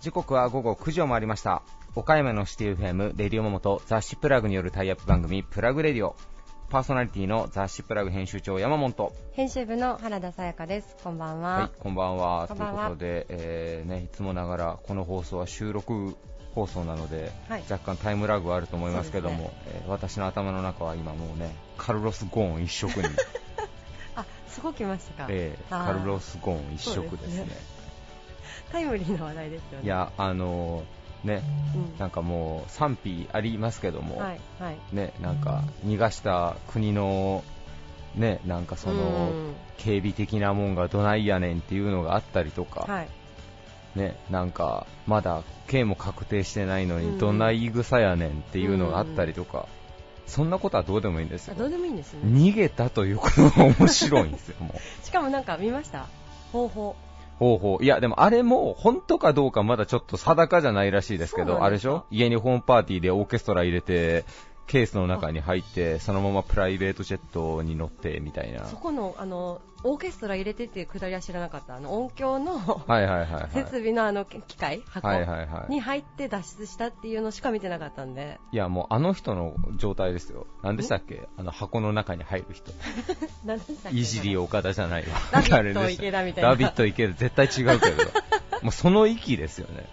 時刻は午後9時を回りました。岡山のシティ FM レディオモモと雑誌プラグによるタイアップ番組プラグレディオ。パーソナリティの雑誌プラグ編集長山本。編集部の原田さやかです。こんばんは。はいこんばんは。ということで、えーね、いつもながらこの放送は収録放送なので、はい、若干タイムラグはあると思いますけども、ね。えー、私の頭の中は今もうねカルロス・ゴーン一色に。あすごく来ましたか、えー、カルロス・ゴーン一色ですね、ね、タイムリーな話題ですよね。いやあのー、ね、うん、なんかもう賛否ありますけども、はいはい、ね、なんか逃がした国のね、なんかその、警備的なもんがどないやねんっていうのがあったりとか、はい、ね、なんかまだ刑も確定してないのに、どんな言い草やねんっていうのがあったりとか、そんなことはどうでもいいんですよ。どうでもいいんですね。逃げたということが面白いんですよ、もう。しかもなんか見ました？方法。方法。いや、でもあれも、本当かどうかまだちょっと定かじゃないらしいですけど、あれでしょ？家にホームパーティーでオーケストラ入れて、ケースの中に入ってそのままプライベートジェットに乗ってみたいな。そこのあのオーケストラ入れてってくだりは知らなかった。あの音響の設備のあの機械箱に入って脱出したっていうのしか見てなかったんで。いやもうあの人の状態ですよ。何でしたっけ？あの箱の中に入る人。いじり岡田じゃないわ。ラビット池田みたいな。ラビット池田。絶対違うけど。もうその域ですよね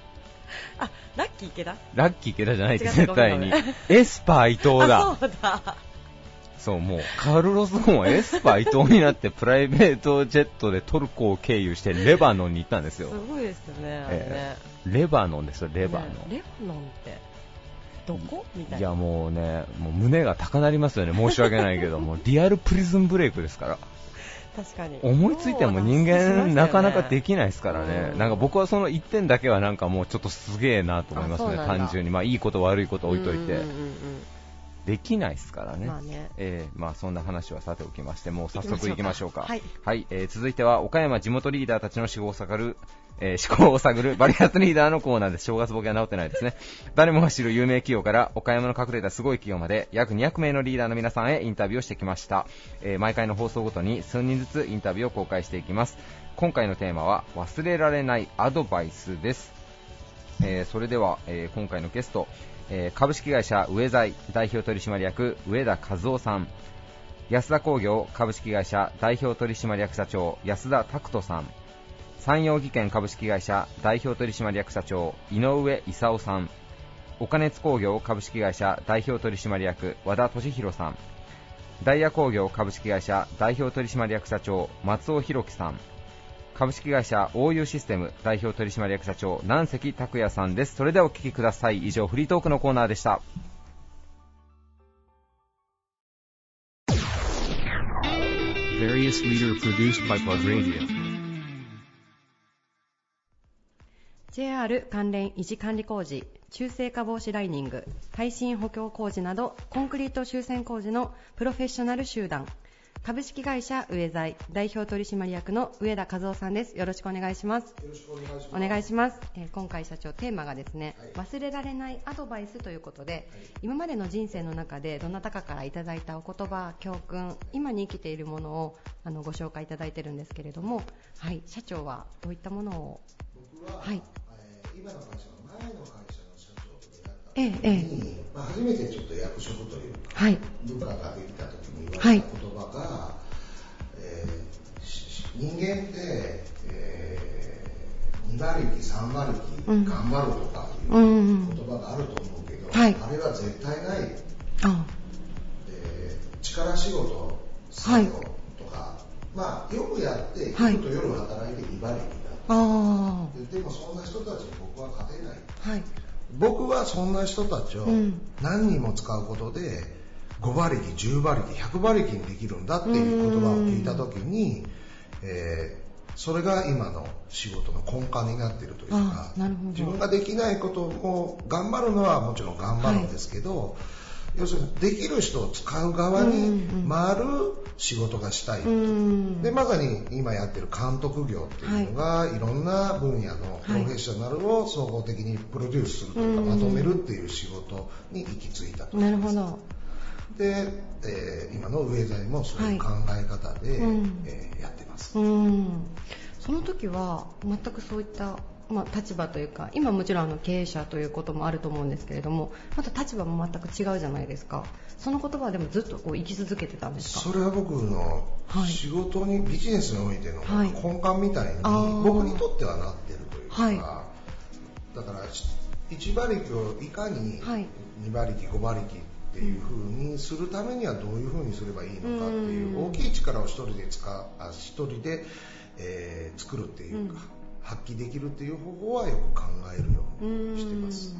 あ、ラッキー池田？ラッキー池田じゃないです、絶対に。エスパー伊藤だ。そうだ。そう、もう、カルロス・ゴーンはエスパー伊藤になって、プライベートジェットでトルコを経由してレバノンに行ったんですよ。すごいですよね、えー、レバノンですよ、レバノン。ね、レバノンって。どこ？みたいな。いや、もうね、もう胸が高鳴りますよね、申し訳ないけど、もリアルプリズンブレイクですから。確かに。思いついても人間、ね、なかなかできないですからね、なんか僕はその1点だけはなんかもうちょっとすげえなと思いますね、単純に、まあ、いいこと悪いこと置いといて。できないですからね。まあね、えー、まあそんな話はさておきまして、もう早速行きましょうか。はい、はい、えー、続いては岡山地元リーダーたちの思考を探る、えー、思考を探るバリアスリーダーのコーナーです。正月ボケは治ってないですね。誰もが知る有名企業から岡山の隠れたすごい企業まで約200名のリーダーの皆さんへインタビューをしてきました。えー、毎回の放送ごとに数人ずつインタビューを公開していきます。今回のテーマは忘れられないアドバイスです。えー、それでは、えー、今回のゲスト、えー、株式会社上財代表取締役上田和夫さん。安田工業株式会社代表取締役社長安田拓人さん。山陽技研株式会社代表取締役社長井上勲さん。岡熱工業株式会社代表取締役和田俊弘さん。ダイヤ工業株式会社代表取締役社長松尾弘樹さん。株式会社 OU システム代表取締役社長南関拓也さんです。それではお聞きください。以上フリートークのコーナーでした。JR 関連維持管理工事中性化防止ライニング耐震補強工事などコンクリート修繕工事のプロフェッショナル集団株式会社上財代表取締役の上田和夫さんです。よろしくお願いします。よろしくお願いします。お願いします。えー、今回社長テーマがですね、はい、忘れられないアドバイスということで、はい、今までの人生の中でどなたかからいただいたお言葉、教訓、今に生きているものをあのご紹介いただいてるんですけれども、はい、社長はどういったものを？僕は、はい、えー、今の会社の前の会社の社長ええまあ、初めてちょっと役職というか、はい、部下ができた時に言われた言葉が、はい、えー、人間って、えー、2馬力3馬力、うん、頑張るとかいう言葉があると思うけど、うん、あれは絶対ない、あえー、力仕事作業とか、はい、まあよくやって昼と夜働いて2馬力だででもそんな人たちに僕は勝てない、はい、僕はそんな人たちを何人も使うことで5馬力10馬力100馬力にできるんだっていう言葉を聞いた時に、えー、それが今の仕事の根幹になっているというか自分ができないことを頑張るのはもちろん頑張るんですけど、はい要するにできる人を使う側に回る仕事がしたい、でまさに今やってる監督業っていうのが、はい、いろんな分野のプロフェッショナルを総合的にプロデュースするというか、まとめるっていう仕事に行き着いたと。なるほど。で、えー、今の上材もそういう考え方で、はい、えー、やってます。うん。その時は全くそういったまあ、立場というか今もちろんあの経営者ということもあると思うんですけれどもまた立場も全く違うじゃないですか。その言葉はでもずっとこう生き続けてたんですか？それは僕の仕事に、はい、ビジネスにおいての根幹みたいに、僕にとってはなってるというか、はい、だから1馬力をいかに2馬力5馬力っていう風にするためにはどういう風にすればいいのかっていう大きい力を一人で使あ一人で、えー、作るっていうか、発揮できるっていう方法はよく考えるようにしてます。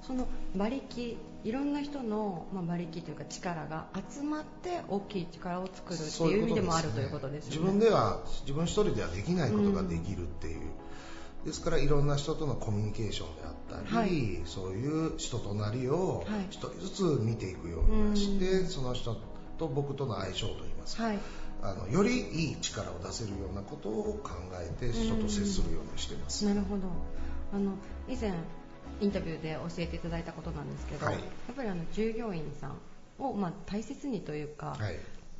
その馬力いろんな人の、まあ、馬力というか力が集まって大きい力を作るっていう意味でもあるということですね。自分では自分一人ではできないことができるっていう。ですからいろんな人とのコミュニケーションであったり、はい、そういう人となりを一人ずつ見ていくようにして、はい、その人と僕との相性といいますか、はい、あのよりいい力を出せるようなことを考えて人と接するようにしてます。なるほど。あの以前インタビューで教えていただいたことなんですけど、はい、やっぱりあの従業員さんをまあ大切にというか、はい、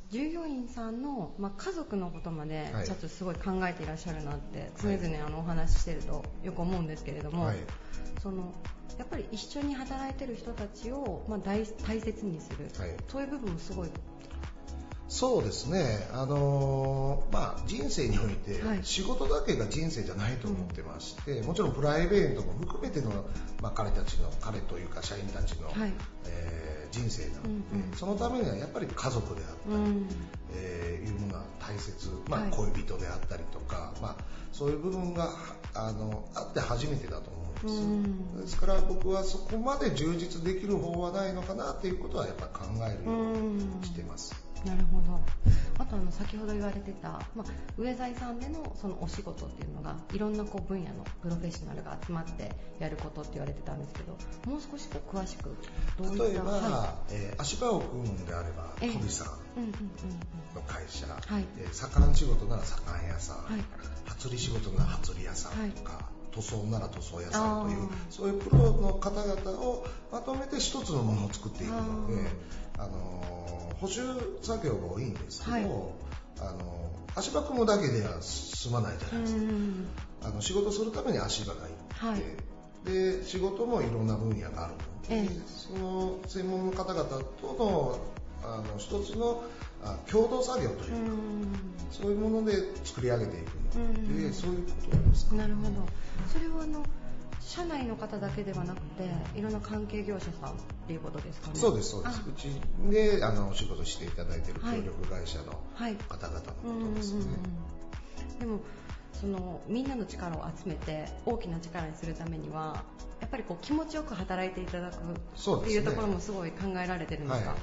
従業員さんの、まあ、家族のことまでちょっとすごい考えていらっしゃるなって常々あのお話ししてるとよく思うんですけれども、はい、そのやっぱり一緒に働いてる人たちを、まあ、大大切にする、そういう部分もすごいそうですね、あのー、まあ、人生において仕事だけが人生じゃないと思ってまして、はい、もちろんプライベートも含めての、まあ、彼たちの彼というか社員たちの、はい、えー、人生なので、うんうん、そのためにはやっぱり家族であったり、うん、えー、いうものは大切、まあ、恋人であったりとか、まあ、そういう部分があのあって初めてだと思うん。です、うん、ですから僕はそこまで充実できる方はないのかなということはやっぱ考えるようにしてます。なるほど。あとあの先ほど言われてた、まあ、上財さんでのそのお仕事っていうのがいろんなこう分野のプロフェッショナルが集まってやることって言われてたんですけどもう少しこう詳しくどういった例えば、はい、えー、足場を組むんであれば飛びさんの会社、はい。えー、魚仕事なら魚屋さん、はい、初売仕事なら初売屋さんとか、はい塗装なら塗装屋さんというそういうプロの方々をまとめて一つのものを作っていくのであの補修作業が多いんですけど、はい、あの足場組むだけでは済まないじゃないですか、あの仕事するために足場がいって、はい、で仕事もいろんな分野があるので、ええ、その専門の方々とのあの一つのあ共同作業というか、うそういうもので作り上げていくの。で、そういうことです。か、なるほど。それはあの社内の方だけではなくていろんな関係業者さんっていうことですかね？そうですそうです。うちであのお仕事していただいてい。る協力会社の方々のことですね、でもそのみんなの力を集めて大きな力にするためにはやっぱりこう気持ちよく働いていただくっていうところもすごい考えられてるんですか、はい、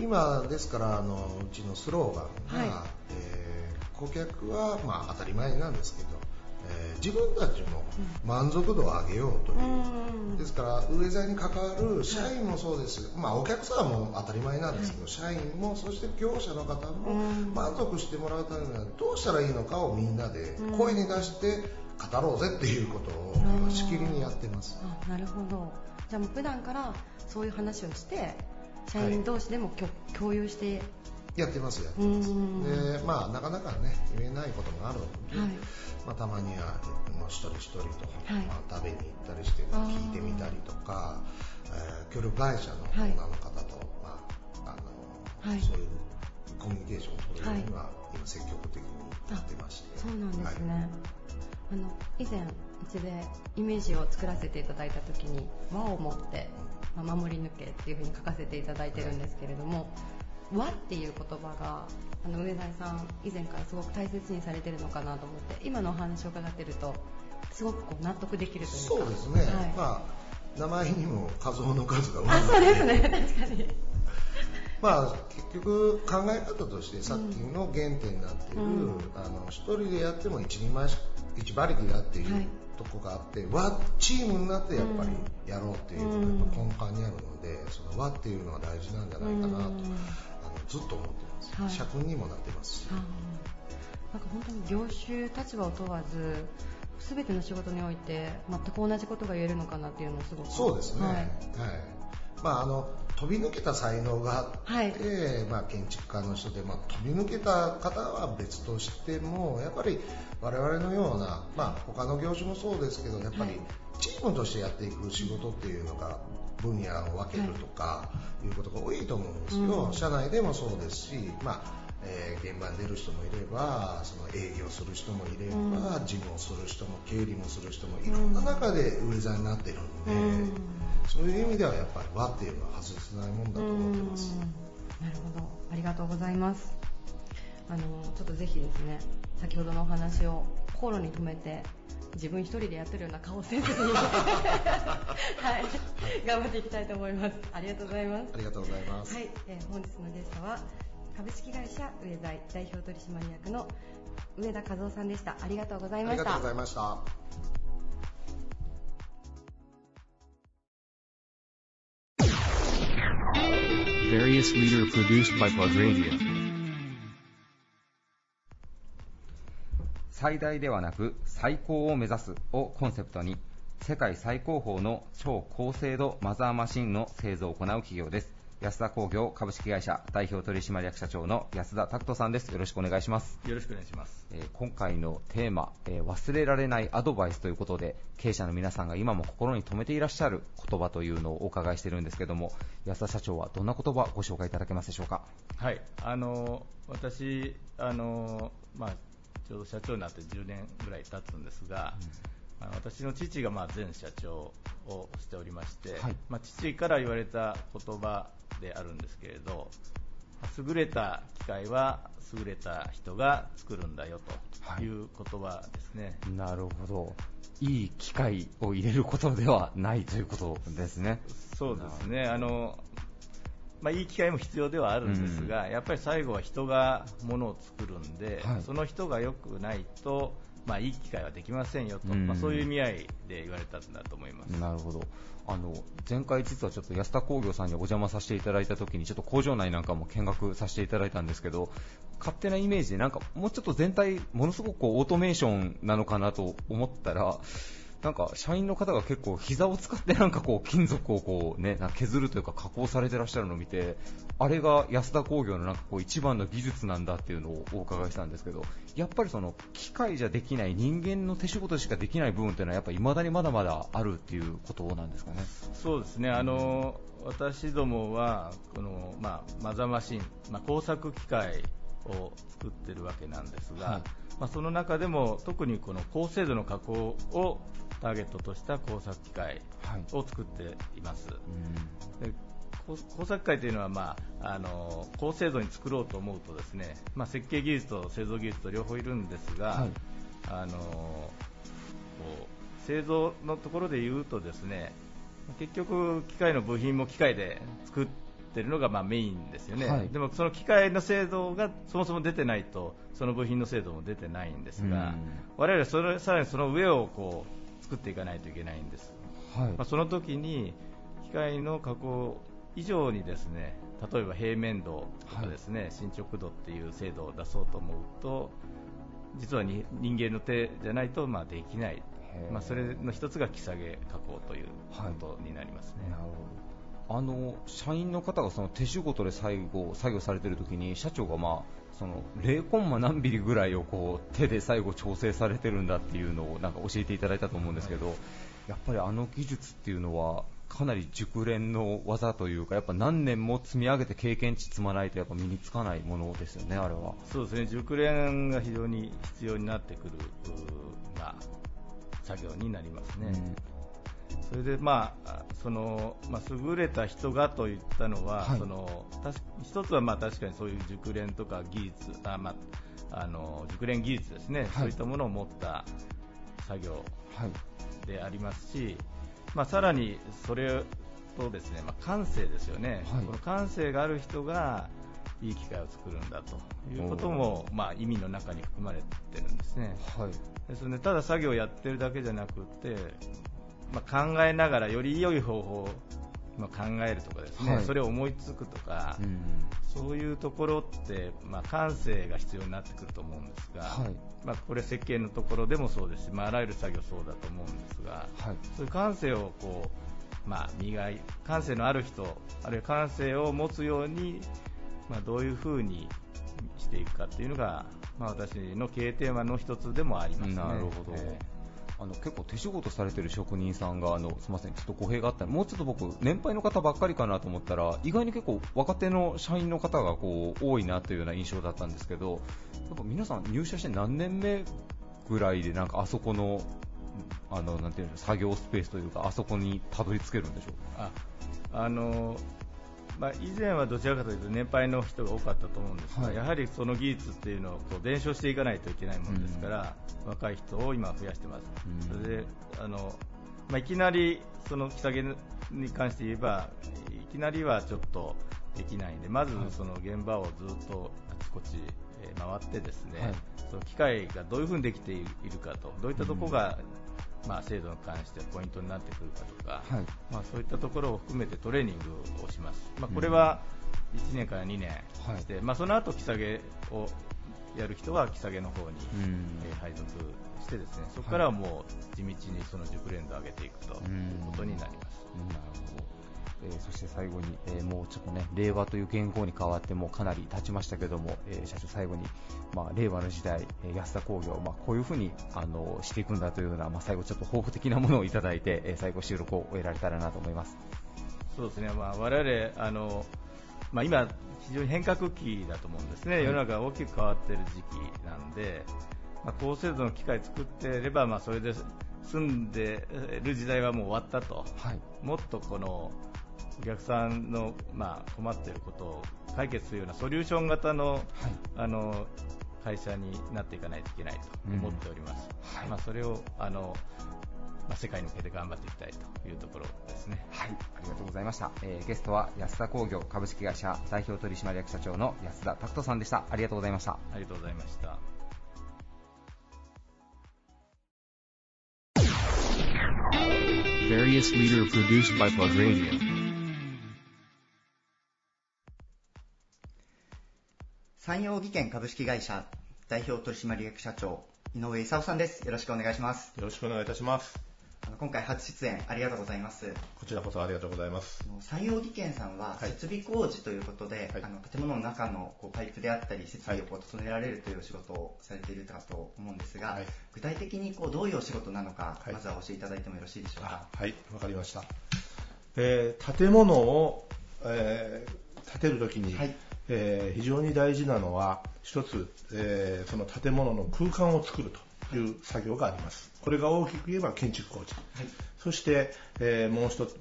今ですからあのうちのスローガンが、はい、えー、顧客は、まあ、当たり前なんですけどえー、自分たちも満足度を上げようという、ですから上座に関わる社員もそうです、まあ、お客さんも当たり前なんですけど、社員もそして業者の方も満足してもらうためにはどうしたらいいのかをみんなで声に出して語ろうぜっていうことをしきりにやってます。なるほど。じゃあもう普段からそういう話をして社員同士でも、はい、共有して。やってますやってます。でまあなかなかね言えないこともあるので、はい、まあ、たまにはもう一人一人と、はい、まあ、食べに行ったりして聞いてみたりとか、えー、協力会社のオーナーの方と、まああのそういうコミュニケーションを取るようには、今積極的にやってまして。そうなんですね、あの以前うちでイメージを作らせていただいた時に和を持って、まあ、守り抜けっていうふうに書かせていただいてるんですけれども、和っていう言葉があの上田さん以前からすごく大切にされてるのかなと思って今のお話を伺ってるとすごくこう納得できるというか。そうですね、はい、まあ名前にも画像の数があそうですね。確かに。まあ結局考え方としてさっきの原点になっている、うん、あの一人でやっても一人前一馬力だっていう、はいとこがあって和チームになってやっぱりやろうっていうのが根幹にあるので、その和っていうのは大事なんじゃないかなと、ずっと思ってます、社訓にもなってます。し、なんか本当に業種立場を問わず全ての仕事において全く同じことが言えるのかなっていうのをすごく。そうですね、はい、はい、まああの飛び抜けた才能があって、はい、まあ、建築家の人で、まあ、飛び抜けた方は別としてもやっぱり我々のような、まあ、他の業種もそうですけどやっぱりチームとしてやっていく仕事っていうのが分野を分けるとかい。うことが多いと思うんですよ、はい、社内でもそうですし、まあえー、現場に出る人もいればその営業する人もいれば、うん、事務をする人も経理もする人もいろんな中で上座になってるんで、うん、そういう意味ではやっぱり和っていうのは外せないもんだと思ってます。なるほど。ありがとうございます。あのちょっとぜひですね先ほどのお話を心に留めて自分一人でやってるような顔せずに。はい、頑張っていきたいと思います。ありがとうございます。ありがとうございます、はい。えー、本日のゲストは株式会社上財代表取締役の上田和夫さんでした。ありがとうございました。ありがとうございました最大ではなく最高を目指すをコンセプトに世界最高峰の超高精度マザーマシンの製造を行う企業です。安田工業株式会社代表取締役社長の安田拓人さんです。よろしくお願いします。よろしくお願いします、えー、今回のテーマ、えー、忘れられないアドバイスということで経営者の皆さんが今も心に留めていらっしゃる言葉というのをお伺いしているんですけども安田社長はどんな言葉ご紹介いただけますでしょうか？はい。あの私あのまあちょうど社長になって10年ぐらい経つんですが、うん、私の父がまあ前社長をしておりまして、はい、まあ、父から言われた言葉であるんですけれど優れた機械は優れた人が作るんだよとい。う言葉ですね、はい、なるほど。いい機械を入れることではないということですね。そうですね。あの、まあ、いい機械も必要ではあるんですが、うん、やっぱり最後は人がものを作るんで、はい、その人が良くないとまあ、いい機会はできませんよと、うん、まあ、そういう意味合いで言われたんだと思います。なるほど。あの前回、実はちょっと安田工業さんにお邪魔させていただいたときにちょっと工場内なんかも見学させていただいたんですけど勝手なイメージでなんかもうちょっと全体ものすごくオートメーションなのかなと思ったらなんか社員の方が結構膝を使ってなんかこう金属をこうね削るというか加工されてらっしゃるのを見てあれが安田工業のなんかこう一番の技術なんだっていうのをお伺いしたんですけどやっぱりその機械じゃできない人間の手仕事しかできない部分っていうのはやっぱ未だにまだまだあるっていうことなんですかね。そうですねあの私どもはこの、まあ、マザーマシン、まあ、工作機械を作ってるわけなんですが、はい、まあ、その中でも特にこの高精度の加工をターゲットとした工作機械を作っています。はい、で工作機械というのは、まあ、あの高精度に作ろうと思うとですね、まあ、設計技術と製造技術と両方いるんですが、はい、あのこう製造のところで言うとですね結局、機械の部品も機械で作ってるのがまあメインですよね、はい、でもその機械の精度がそもそも出てないとその部品の精度も出てないんですが、我々はそれさらにその上をこう作っていかないといけないんです、はい。まあ、その時に機械の加工以上にですね例えば平面度とかですね、はい、進捗度っていう精度を出そうと思うと実はに人間の手じゃないとまあできない、まあ、それの一つが木下げ加工ということになりますね。はいあの社員の方がその手仕事で最後作業されている時に社長がまあその0コンマ何ミリぐらいをこう手で最後調整されてるんだっていうのをなんか教えていただいたと思うんですけど、やっぱりあの技術っていうのはかなり熟練の技というかやっぱ何年も積み上げて経験値積まないとやっぱ身につかないものですよね、あれは。そうですね熟練が非常に必要になってくる、まあ、作業になりますね。うんそれで、まあそのまあ、優れた人がといったのは、はい、その一つはまあ確かにそういう熟練とか技術あ、まあ、あの熟練技術ですね、はい、そういったものを持った作業でありますし、まあ、さらにそれとですね、まあ、感性ですよね、はい、この感性がある人がいい機械を作るんだということも、まあ、意味の中に含まれてるんですね。はい、ですのでただ作業をやってるだけじゃなくてまあ、考えながらより良い方法を考えるとかですね、はい、それを思いつくとか、うん、そういうところって、まあ、感性が必要になってくると思うんですが、はい、まあ、これ設計のところでもそうですし、まあ、あらゆる作業そうだと思うんですが、はい、そういう感性をこうまあ、磨い感性のある人あるいは感性を持つように、まあ、どういうふうにしていくかっていうのが、まあ、私の経営テーマの一つでもあります、ね、なるほど、えーあの結構手仕事されてる職人さんがあのすみませんちょっと語弊があった。もうちょっと僕年配の方ばっかりかなと思ったら意外に結構若手の社員の方がこう多いなというような印象だったんですけどやっぱ皆さん入社して何年目ぐらいでなんかあそこのあのなんていうの作業スペースというかあそこにたどり着けるんでしょう？ああのまあ、以前はどちらかというと年配の人が多かったと思うんですが、はい、やはりその技術っていうのをこう伝承していかないといけないものですから、うん、若い人を今増やしてます、うん、それであの、まあ、いきなりその着下げに関して言えばいきなりはちょっとできないんでまずその現場をずっとあちこち回ってですね、はい、その機械がどういうふうにできているかとどういったところがまあ、制度に関してポイントになってくるかとか、はい、まあ、そういったところを含めてトレーニングをします、まあ、これは1年から2年して、はい、まあ、その後、木下げをやる人は木下げの方に、え配属してですねそこからはもう地道にその熟練度を上げていくということになります。なるほどえー、そして最後に、えー、もうちょっとね令和という言語に変わってもかなり経ちましたけども、えー、社長最後に、まあ、令和の時代、え安田工業、まあ、こういうふうにあのしていくんだというような、まあ、最後ちょっと抱負的なものをいただいて、え最後収録を終えられたらなと思います。そうですね、まあ、我々あの、まあ、今非常に変革期だと思うんですね、世の中が大きく変わっている時期なんで、まあ、高精度の機械作っていれば、まあ、それで済んでいる時代はもう終わったと、はい、もっとこのお客さんの、まあ、困っていることを解決するようなソリューション型のはい、あの会社になっていかないといけないと思っております。うんはい、まあ、それをあのまあ、世界に向けて頑張っていきたいというところですね。はい、ありがとうございました。えー、ゲストは安田工業株式会社代表取締役社長の安田拓人さんでした。ありがとうございました。ありがとうございました。various leader produced by Plug Radio. 山陽技研株式会社代表取締役社長井上勲さんです。よろしくお願いします。よろしくお願いいたします。あの今回初出演ありがとうございます。こちらこそありがとうございます。山陽技研さんは設備工事ということで、はい、あの建物の中のこうパイプであったり設備をこう整えられるというお仕事をされているかと思うんですが、はい、具体的にこうどういうお仕事なのか、まずは教えていただいてもよろしいでしょうか。はい。わかりました、えー、建物を、えー、建てるときに、はいえー、非常に大事なのは一つ、えー、その建物の空間を作るという作業があります。これが大きく言えば建築工事、はい、そして、えー、もう一つ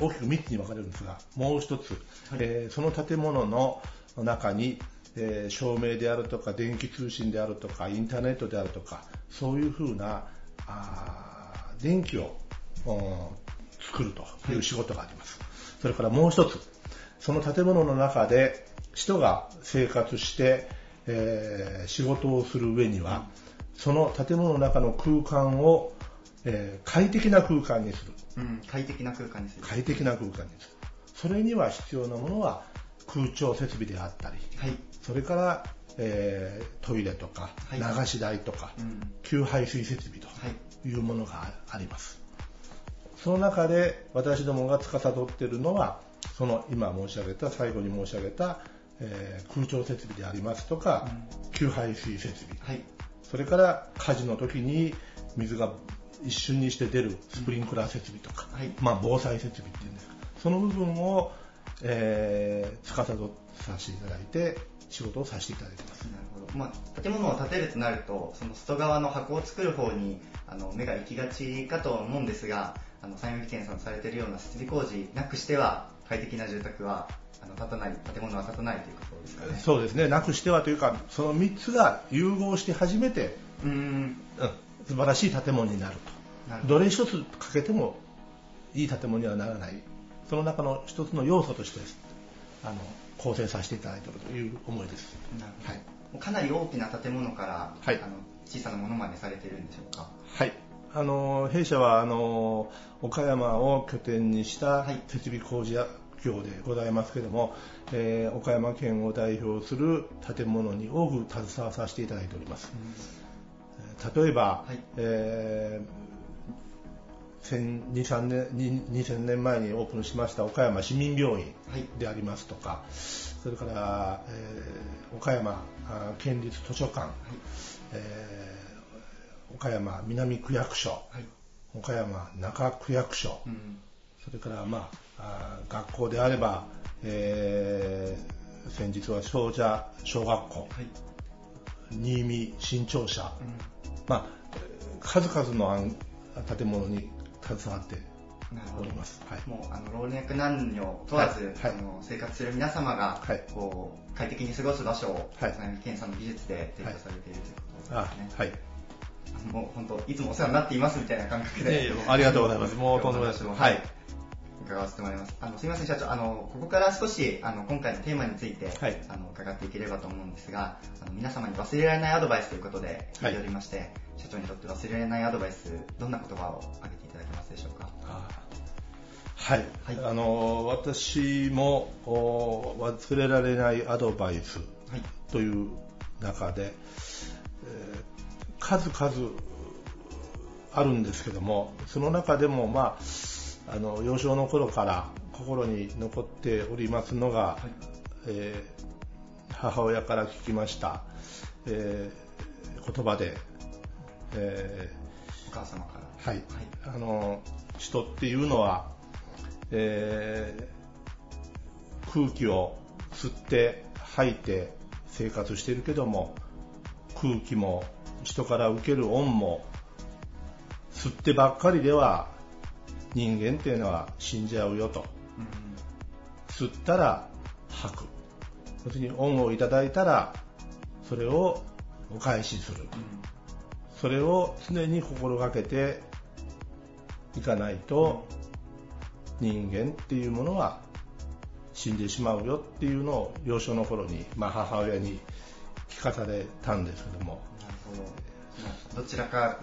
大きく3つに分かれるんですがもう一つ、はい、えー、その建物の中に、えー、照明であるとか電気通信であるとかインターネットであるとかそういうふうなあ電気を作るという仕事があります、はい、それからもう一つその建物の中で人が生活して、えー、仕事をする上には、その建物の中の空間を、えー、快適な空間にする、うん、快適な空間にする。快適な空間にする。それには必要なものは空調設備であったり、はい、それから、えー、トイレとか、はい、流し台とか、うん、給排水設備とい。うものがあります、その中で私どもが司っているのはその今申し上げた最後に申し上げたえー、空調設備でありますとか、うん、給排水設備、はい、それから火事の時に水が一瞬にして出るスプリンクラー設備とか、はい、まあ、防災設備っていうんです。かその部分を、えー、司させていただいて仕事をさせていただいてます。なるほど、まあ、建物を建てるとなるとその外側の箱を作る方にあの目が行きがちかと思うんですがあの山陽技研さんされているような設備工事なくしては快適な住宅はあの建たない建物は建たないということですかね。そうですね。なくしてはというかその3つが融合して初めてうん、うん、素晴らしい建物になると。ど。れ一つかけてもいい建物にはならない。その中の一つの要素としてあの構成させていただいているという思いです。なるほど、はい、かなり大きな建物から、はい、あの小さなものまでされているんでしょうか？はい。あの弊社はあの岡山を拠点にした設備工事や業でございますけども、えー、岡山県を代表する建物に多く携わさせていただいております、うん、例えば、はい、え2000年 ,2000 年前にオープンしました岡山市民病院でありますとか、はい、それから、えー、岡山県立図書館、はい、えー、岡山南区役所、はい、岡山中区役所、うん、それから、まあ、あ学校であれば、えー、先日は少女小学校、新見新庁舎、うん、まあ、数々の建物に携わっております。はい、もうあの老若男女問わず、はい、あの生活する皆様が、はい、こう快適に過ごす場所を、はい、検査の技術で提供されているということですね。はい。もう本当いつもお世話になっていますみたいな感覚で。ありがとうございます。もうとんでもないです。はい。伺わせてもらいます。あのすみません社長、あのここから少しあの今回のテーマについて、はい、あの伺っていければと思うんですが、あの皆様に忘れられないアドバイスということで聞い。ておりまして、はい、社長にとって忘れられないアドバイスどんな言葉を挙げていただけますでしょうか？はい、はい、あの私も忘れられないアドバイスという中で、えー、数々あるんですけどもその中でもまああの幼少の頃から心に残っておりますのが、はい、えー、母親から聞きました、えー、言葉で、えー、お母様から、はい、はい、あの人っていうのは、えー、空気を吸って吐いて生活しているけども空気も人から受ける恩も吸ってばっかりでは人間っていうのは死んじゃうよと、うん、吸ったら吐く。要するに恩をいただいたらそれをお返しする、うん、それを常に心がけていかないと、人間っていうものは死んでしまうよっていうのを幼少の頃に、まあ、母親に聞かされたんですけども。なるほど。どちらか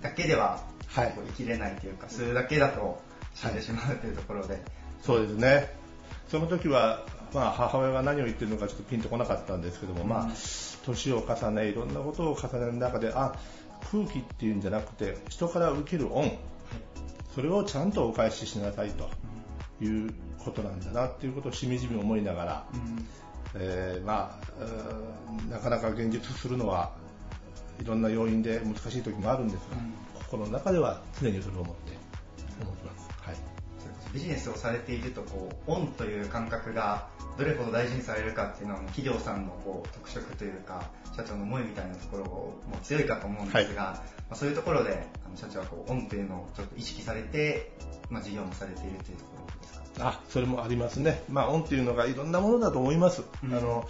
だけでははい、生きれないというか、それだけだと死んでしまうというところで、はい、そうですね。その時は、まあ、母親が何を言ってるのかちょっとピンとこなかったんですけども、うん、まあ、年を重ね、いろんなことを重ねる中で、あ、空気っていうんじゃなくて、人から受ける恩、それをちゃんとお返ししなさいと。いうことなんだなっていうことをしみじみ思いながら、うん、えー、まあ、なかなか現実するのはいろんな要因で難しい時もあるんですが、うん心の中では常にそれを思って思ってます。はい。ビジネスをされているとこうオンという感覚がどれほど大事にされるかっていうのは企業さんのこう特色というか社長の思いみたいなところも強いかと思うんですが、はい、まあ、そういうところであの社長はこうオンというのをちょっと意識されて、まあ、事業もされているというところですか？あそれもありますね、まあ、オンというのがいろんなものだと思います、うん、あの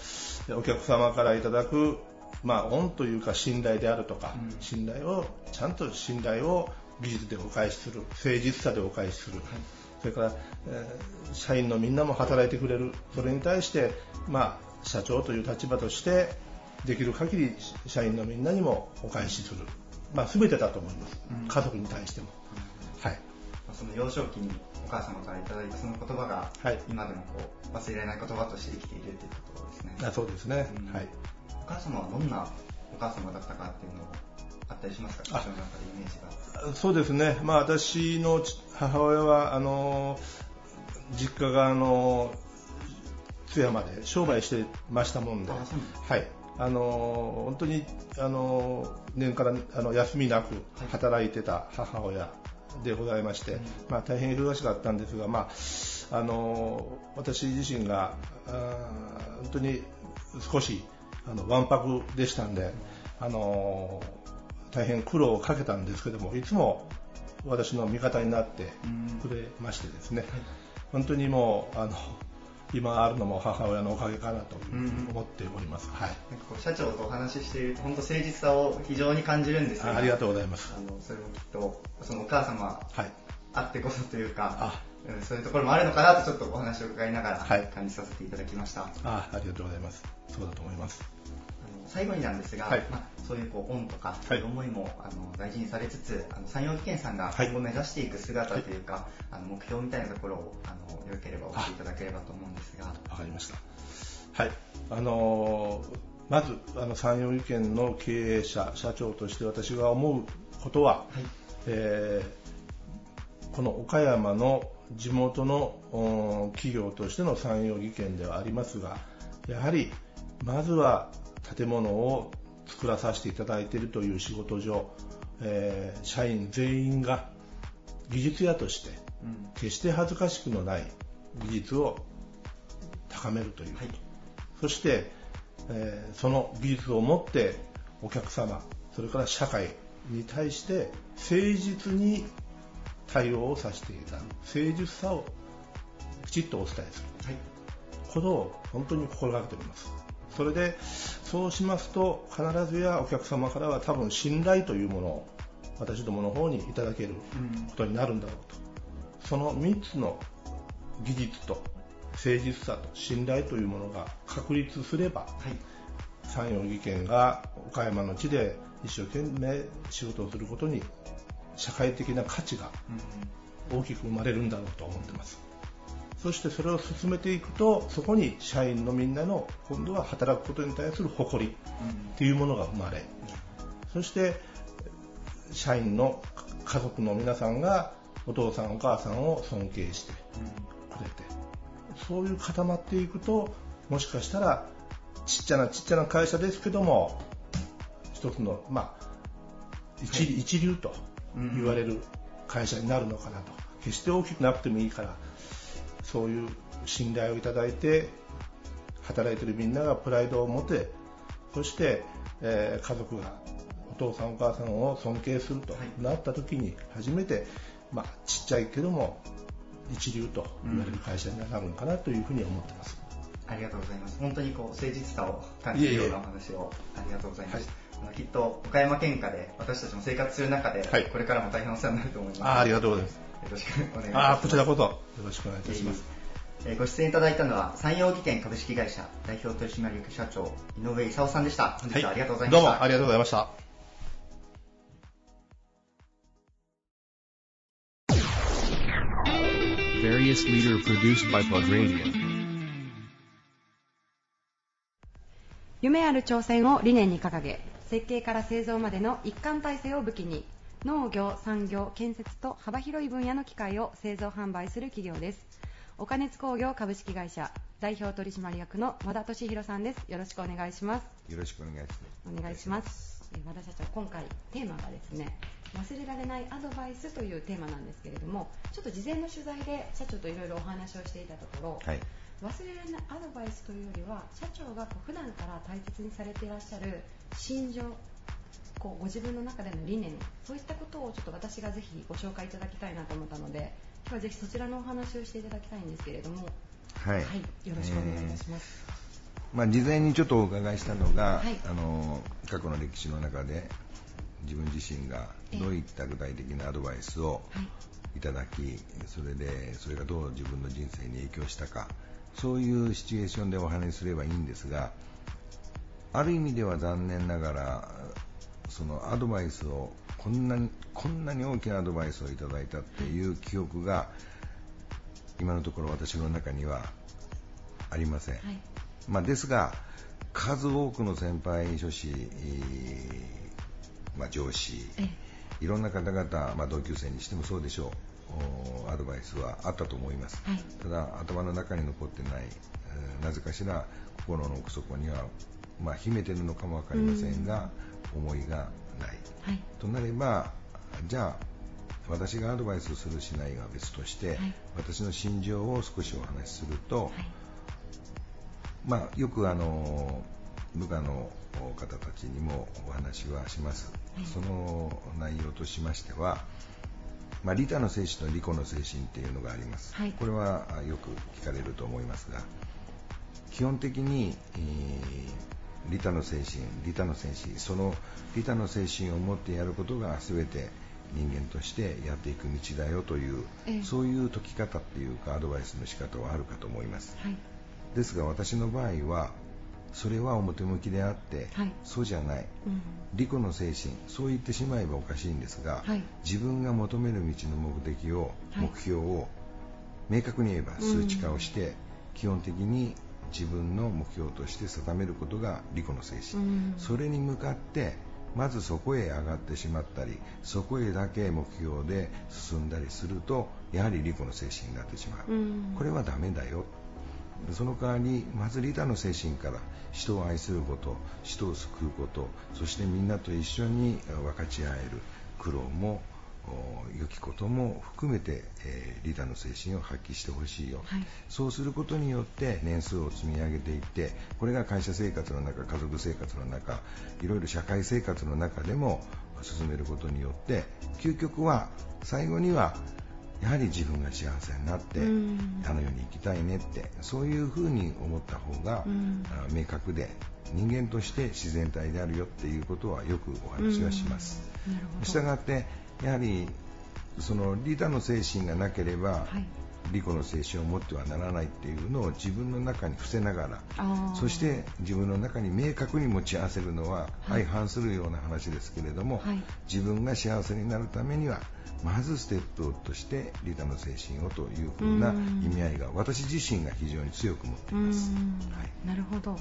お客様からいただくまあ、恩というか信頼であるとか、うん、信頼をちゃんと信頼を技術でお返しする誠実さでお返しする、はい、それから、えー、社員のみんなも働いてくれる。それに対して、まあ、社長という立場としてできる限り社員のみんなにもお返しする、まあ、全てだと思います、うん、家族に対しても、うん、はい。その幼少期にお母様からいただいたその言葉が、はい、今でもこう忘れられない言葉として生きているというところですね。あそうですね、はい。お母様はどんなお母様だったかっていうのはあったりしますか、の中でイメージが。そうですね、まあ、私の母親はあの実家があの津山で商売してましたもんで、はい、あの本当にあの年からあの休みなく働いてた母親でございまして、はい、まあ、大変忙しかったんですが、まあ、あの私自身が本当に少しあのわんぱくでしたんで、あの大変苦労をかけたんですけどもいつも私の味方になってくれましてですね、本当にもうあの今あるのも母親のおかげかなと思っております、はい、なんかこう社長とお話ししていると本当誠実さを非常に感じるんですがありがとうございます。あのそれもきっとそのお母様、はい、あってこそというかそういうところもあるのかなとちょっとお話を伺いながら感じさせていただきました、はい、あありがとうございます。そうだと思います。最後になんですが、はい、まあ、そういうこう恩とかそういう思いも、あの大事にされつつあの山陽技研さんが今後目指していく姿というか、はい、あの目標みたいなところをあのよければ教えていただければと思うんですが。わかりました。はい。あのー、まずあの山陽技研の経営者社長として私が思うことは、はい、えーこの岡山の地元の企業としての産業技研ではありますがやはりまずは建物を作らさせていただいているという仕事上、えー、社員全員が技術屋として決して恥ずかしくのない技術を高めるということ、はい、そして、えー、その技術を持ってお客様それから社会に対して誠実に対応をさせていただく誠実さをきちっとお伝えする、はい、ことを本当に心がけております。それでそうしますと必ずやお客様からは多分信頼というものを私どもの方にいただけることになるんだろうと、うん、その3つの技術と誠実さと信頼というものが確立すれば、はい、産業技研が岡山の地で一生懸命仕事をすることに社会的な価値が大きく生まれるんだろうと思ってます。そしてそれを進めていくとそこに社員のみんなの今度は働くことに対する誇りっていうものが生まれそして社員の家族の皆さんがお父さんお母さんを尊敬してくれてそういう固まっていくともしかしたらちっちゃなちっちゃな会社ですけども一つのまあ一,、はい、一流と言われる会社になるのかなと決して大きくなくてもいいからそういう信頼をいただいて働いてるみんながプライドを持てそして、えー、家族がお父さんお母さんを尊敬するとなった時に初めて、まあ、ちっちゃいけども一流と言われる会社になるのかなというふうに思ってます。ありがとうございます。本当にこう誠実さを感じるようなお話をありがとうございます。はい、きっと岡山県下で私たちも生活する中で、はい、これからも大変お世話になると思います。あありがとうございます。よろしくお願いします。あこちらこそよろしくお願いいたします。えー、ご出演いただいたのは山陽技研株式会社代表取締役社長井上勲さんでした。本日はありがとうございました。はい、どうもありがとうございました。various leader produced by Plug Radio. 夢ある挑戦を理念に掲げ設計から製造までの一貫体制を武器に農業、産業、建設と幅広い分野の機械を製造販売する企業です。岡熱工業株式会社代表取締役の和田俊弘さんです。よろしくお願いします。よろしくお願いします。お願いします。和田社長今回テーマがですね忘れられないアドバイスというテーマなんですけれどもちょっと事前の取材で社長といろいろお話をしていたところ、はい、忘れられないアドバイスというよりは社長が普段から大切にされていらっしゃる心情こうご自分の中での理念そういったことをちょっと私がぜひご紹介いただきたいなと思ったので今日はぜひそちらのお話をしていただきたいんですけれども。はい、はい、よろしくお願いいたします、えー、まあ、事前にちょっとお伺いしたのが、はい、あの過去の歴史の中で自分自身がどういった具体的なアドバイスをいただき、それでそれがどう自分の人生に影響したかそういうシチュエーションでお話しすればいいんですがある意味では残念ながらそのアドバイスをこんなにこんなに大きなアドバイスをいただいたっていう記憶が今のところ私の中にはありません、はい、まあ、ですが数多くの先輩諸子、まあ、上司いろんな方々、まあ、同級生にしてもそうでしょうアドバイスはあったと思います、はい、ただ頭の中に残ってない、えー、なぜかしら心の奥底には、まあ、秘めてるのかも分かりませんが、思いがない、はい、となればじゃあ私がアドバイスするしないが別として、はい、私の心情を少しお話しすると、はい、まあ、よくあの部下の方たちにもお話はします、はい、その内容としましては、まあ、利他の精神と利己の精神っていうのがあります、これはよく聞かれると思いますが基本的に、えー利他の精神利他の精神その利他の精神を持ってやることが全て人間としてやっていく道だよという、ええ、そういう解き方っていうかアドバイスの仕方はあるかと思います、はい、ですが私の場合はそれは表向きであって、はい、そうじゃない、うん、利己の精神そう言ってしまえばおかしいんですが、はい、自分が求める道の目的を、目標を明確に言えば数値化をして、うん、基本的に自分の目標として定めることが利己の精神、うん、それに向かってまずそこへ上がってしまったりそこへだけ目標で進んだりするとやはり利己の精神になってしまう、うん、これはダメだよその代わりまず利他の精神から人を愛すること人を救うことそしてみんなと一緒に分かち合える苦労も良きことも含めて、えー、リーダーの精神を発揮してほしいよ、はい、そうすることによって年数を積み上げていってこれが会社生活の中家族生活の中いろいろ社会生活の中でも進めることによって究極は最後にはやはり自分が幸せになって、あの世に行きたいねってそういうふうに思った方が、明確で人間として自然体であるよっていうことはよくお話はします。したがってやはりそのリーダーの精神がなければ、はい、利己の精神を持ってはならないっていうのを自分の中に伏せながらそして自分の中に明確に持ち合わせるのは相反するような話ですけれども、はい、自分が幸せになるためにはまずステップとしてリーダーの精神をというふうな意味合いが私自身が非常に強く持っています。はい、なるほど。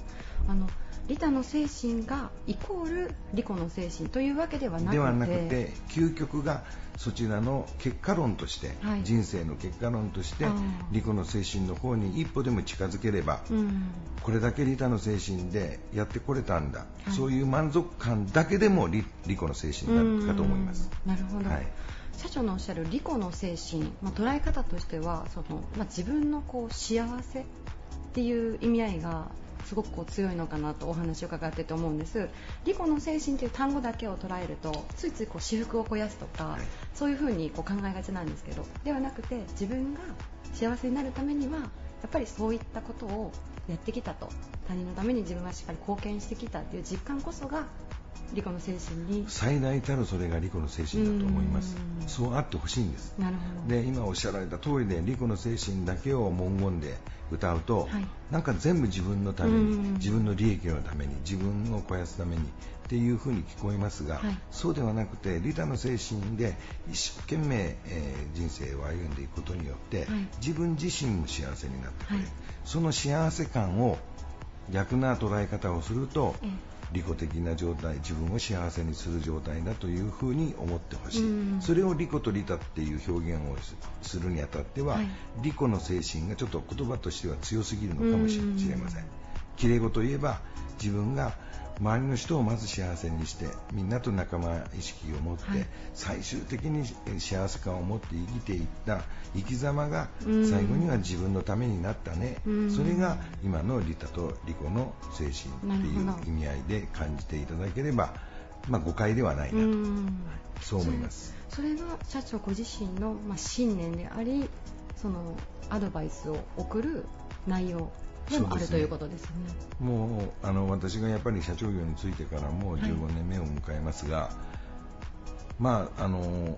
あの利他の精神がイコール利己の精神というわけではなくて。ではなくて究極がそちらの結果論として、はい、人生の結果論として利己の精神の方に一歩でも近づければ、うん、これだけ利他の精神でやってこれたんだ、はい、そういう満足感だけでも利利己の精神になるかと思います。なるほど、はい社長のおっしゃる利己の精神、まあ、捉え方としてはその、まあ、自分のこう幸せっていう意味合いがすごくこう強いのかなとお話を伺ってて思うんです。利己の精神という単語だけを捉えるとついついこう私服を肥やすとか、そういうふうにこう考えがちなんですけどではなくて自分が幸せになるためにはやっぱりそういったことをやってきたと。他人のために自分がしっかり貢献してきたっていう実感こそが利己の精神に。最大たるそれが利己の精神だと思います。そうあってほしいんです。なるほど。で今おっしゃられた通りで利己の精神だけを文言で歌うと、はい、なんか全部自分のために自分の利益のために自分を肥やすためにっていうふうに聞こえますが、はい、そうではなくて利他の精神で一生懸命、えー、人生を歩んでいくことによって、はい、自分自身も幸せになってくれる、その幸せ感を逆な捉え方をすると、利己的な状態自分を幸せにする状態だというふうに思ってほしい、それを利己と利他っていう表現をするにあたっては、はい、利己の精神がちょっと言葉としては強すぎるのかもしれません。きれい事言えば自分が周りの人をまず幸せにしてみんなと仲間意識を持って、はい、最終的に幸せ感を持って生きていった生き様が最後には自分のためになったね、それが今の利他と利己の精神っていう意味合いで感じていただければ、まあ、誤解ではないなと、そう思います。それが社長ご自身の、まあ、信念でありそのアドバイスを送る内容でもあるということですね。もうあの私がやっぱり社長業についてからもう15年目を迎えますが、はい、まああの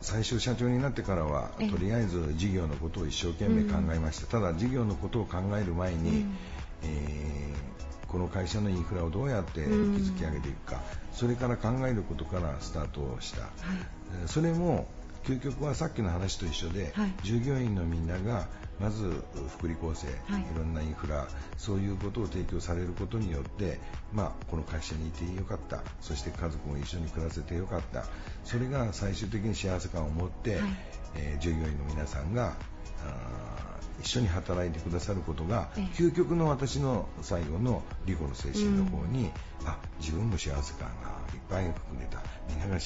最初社長になってからはとりあえず事業のことを一生懸命考えました、うん、ただ事業のことを考える前に、うん、えー、この会社のインフラをどうやって築き上げていくか、うん、それから考えることからスタートした、はい、それも究極はさっきの話と一緒で、はい、従業員のみんながまず福利厚生、はい、いろんなインフラそういうことを提供されることによって、まあ、この会社にいてよかった。そして家族も一緒に暮らせてよかった。それが最終的に幸せ感を持って、はい、えー、従業員の皆さんが一緒に働いてくださることが、究極の私の最後の利己の精神の方に、うん、あ自分も幸せ感がいっぱい含めたみんながの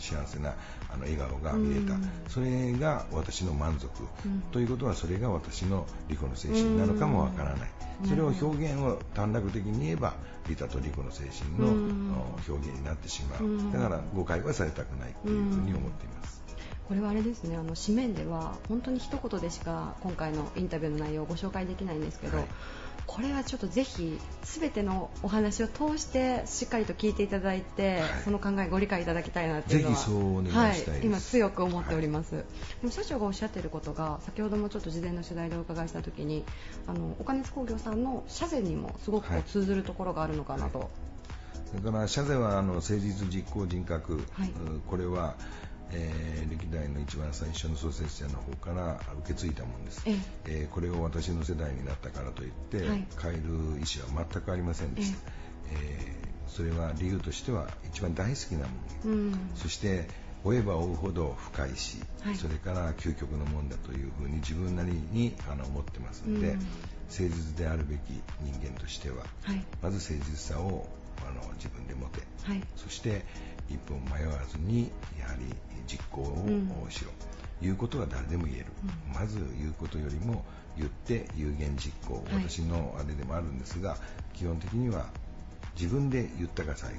幸せなあの笑顔が見れた、うん、それが私の満足、うん、ということはそれが私の利己の精神なのかもわからない、それを表現を短絡的に言えば利他と利己の精神の表現になってしまう、だから誤解はされたくないというふうに思っています。これはあれですねあの紙面では本当に一言でしか今回のインタビューの内容をご紹介できないんですけど、はい。これはちょっとぜひ全てのお話を通してしっかりと聞いていただいて、はい、その考えご理解いただきたいなっていうのははい、今強く思っております、はい、でも社長がおっしゃっていることが先ほどもちょっと事前の取材でお伺いした時にあのお金津工業さんの社税にもすごく通ずるところがあるのかなと、それから社税はあの誠実実行人格、これはえー、歴代の一番最初の創設者の方から受け継いだものです、ええ。ー、これを私の世代になったからといって、はい、変える意思は全くありませんでした、えー、それは理由としては一番大好きなもの、うん、そして追えば追うほど深いし、はい、それから究極のもんだというふうに自分なりにあの思ってますので、うん、誠実であるべき人間としては、はい、まず誠実さをあの自分で持て、はい、そして一分迷わずにやはり実行をしろ、うん、いうことは誰でも言える、うん、まず言うことよりも言って有言実行、私のあれでもあるんですが基本的には自分で言ったが最後、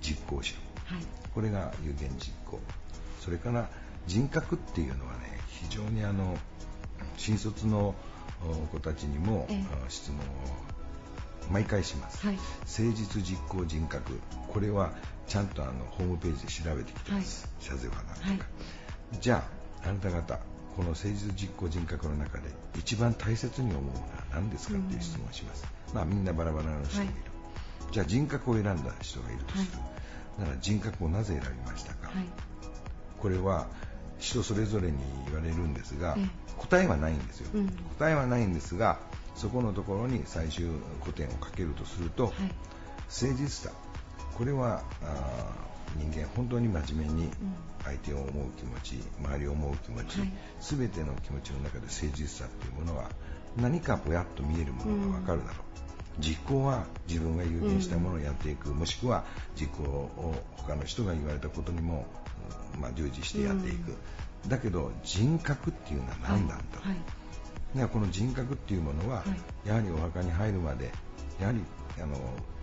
実行しろ、これが有言実行。それから人格っていうのはね非常にあの新卒の子たちにも、質問を毎回します、はい、誠実実行人格。これはちゃんとあのホームページで調べてきてます、はい、社税はなんとか、はい、じゃああなた方この誠実実行人格の中で一番大切に思うのは何ですかっていう質問をします、うん、まあみんなバラバラの人がいる、じゃあ人格を選んだ人がいるとする、なら人格をなぜ選びましたか、これは人それぞれに言われるんですが、答えはないんですよ、うん、答えはないんですがそこのところに最終古典をかけるとすると、はい、誠実さ。これは人間本当に真面目に相手を思う気持ち周りを思う気持ち、はい、全ての気持ちの中で誠実さというものは何かぼやっと見えるものがわかるだろう、うん、実行は自分が有言したものをやっていく、うん、もしくは実行を他の人が言われたことにも、まあ、従事してやっていく、うん、だけど人格っていうのは何なんだろう、はいこの人格っていうものは、やはりお墓に入るまでやはりあの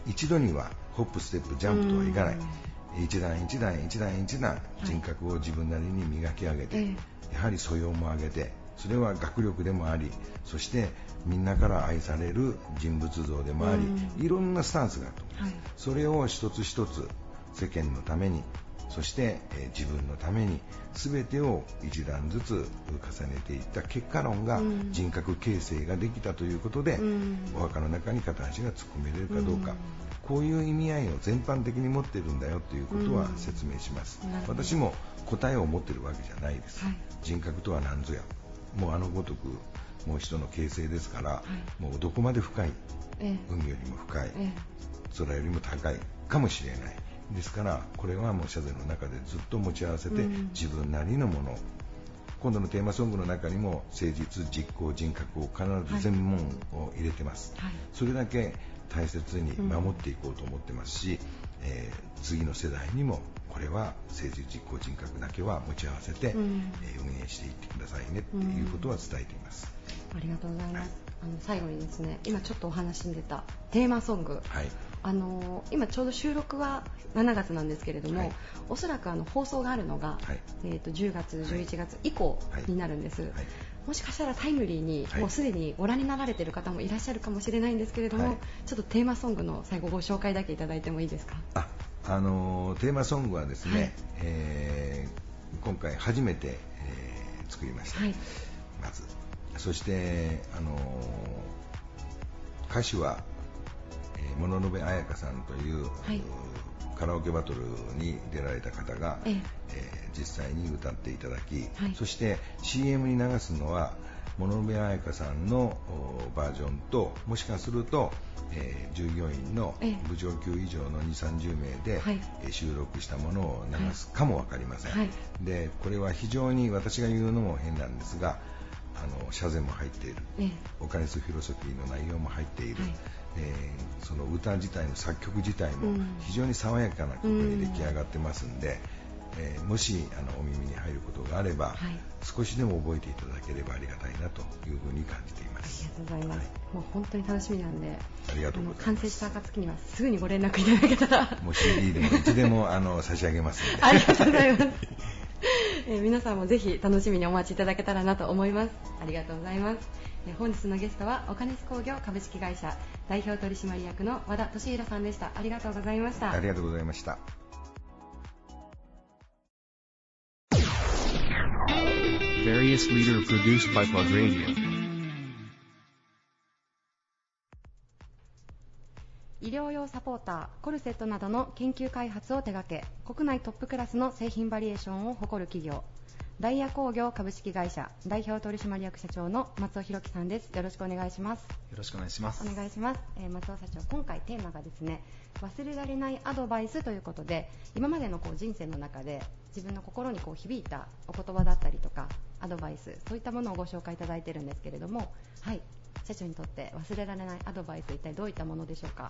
一度にはホップステップジャンプとはいかない、一段一段一段一段人格を自分なりに磨き上げて、はい、やはり素養も上げてそれは学力でもありそしてみんなから愛される人物像でもあり、いろんなスタンスがあると。思います、はい、それを一つ一つ世間のためにそして、え自分のために全てを一段ずつ重ねていった結果論が人格形成ができたということで、うん、お墓の中に片足が突っ込めれるかどうか、うん、こういう意味合いを全般的に持ってるんだよということは説明します、うん、私も答えを持ってるわけじゃないです、はい、人格とは何ぞや。もうあのごとくもう人の形成ですから、はい、もうどこまで深い、ええ、海よりも深い、え、空よりも高い。かもしれないですからこれはもう社税の中でずっと持ち合わせて、自分なりのもの。今度のテーマソングの中にも誠実実行人格を必ず全問を入れてます、はい、それだけ大切に守っていこうと思ってますし、うん、えー、次の世代にもこれは誠実実行人格だけは持ち合わせて、うん、えー、運営していってくださいねっていうことは伝えています、うん、ありがとうございます、はい、あの最後にですね今ちょっとお話に出たテーマソング、はいあの今ちょうど収録は7月なんですけれども、はい、おそらくあの放送があるのが、はい、えーと、10月、11月以降になるんです、はい、もしかしたらタイムリーに、もうすでにご覧になられている方もいらっしゃるかもしれないんですけれども、ちょっとテーマソングの最後ご紹介だけいただいてもいいですか？あ、あのー、テーマソングはですね、えー、今回初めて、えー、作りました、まず。そして、あのー、歌詞は物部彩香さんという、はい、カラオケバトルに出られた方が、ええ。ー、実際に歌っていただき、はい、そして CM に流すのは物部彩香さんのバージョンともしかすると、えー、従業員の部長級以上の2 3 0名で、はい、収録したものを流すかも分かりません、はい、でこれは非常に私が言うのも変なんですがあの謝罪も入っている、えお金スフィロソフィーの内容も入っている、はい、えー、その歌自体の作曲自体も非常に爽やかな曲に出来上がってますんで、うん、えー、もしあのお耳に入ることがあれば、はい、少しでも覚えていただければありがたいなというふうに感じています。ありがとうございます、はい、もう本当に楽しみなんでありがとうございます。完成した暁にはすぐにご連絡いただけたら。もう CD でもいつでもあの差し上げますので。ありがとうございます。えー、皆さんもぜひ楽しみにお待ちいただけたらなと思います。ありがとうございます、えー、本日のゲストはお金ス工業株式会社代表取締役の和田俊弘さんでした。ありがとうございました。ありがとうございました。医療用サポーターコルセットなどの研究開発を手掛け国内トップクラスの製品バリエーションを誇る企業ダイヤ工業株式会社代表取締役社長の松尾弘樹さんです。よろしくお願いします。よろしくお願いします。お願いします、えー、松尾社長今回テーマがですね忘れられないアドバイスということで今までのこう人生の中で自分の心にこう響いたお言葉だったりとかアドバイスそういったものをご紹介いただいているんですけれどもはい。社長にとって忘れられないアドバイス一体どういったものでしょうか？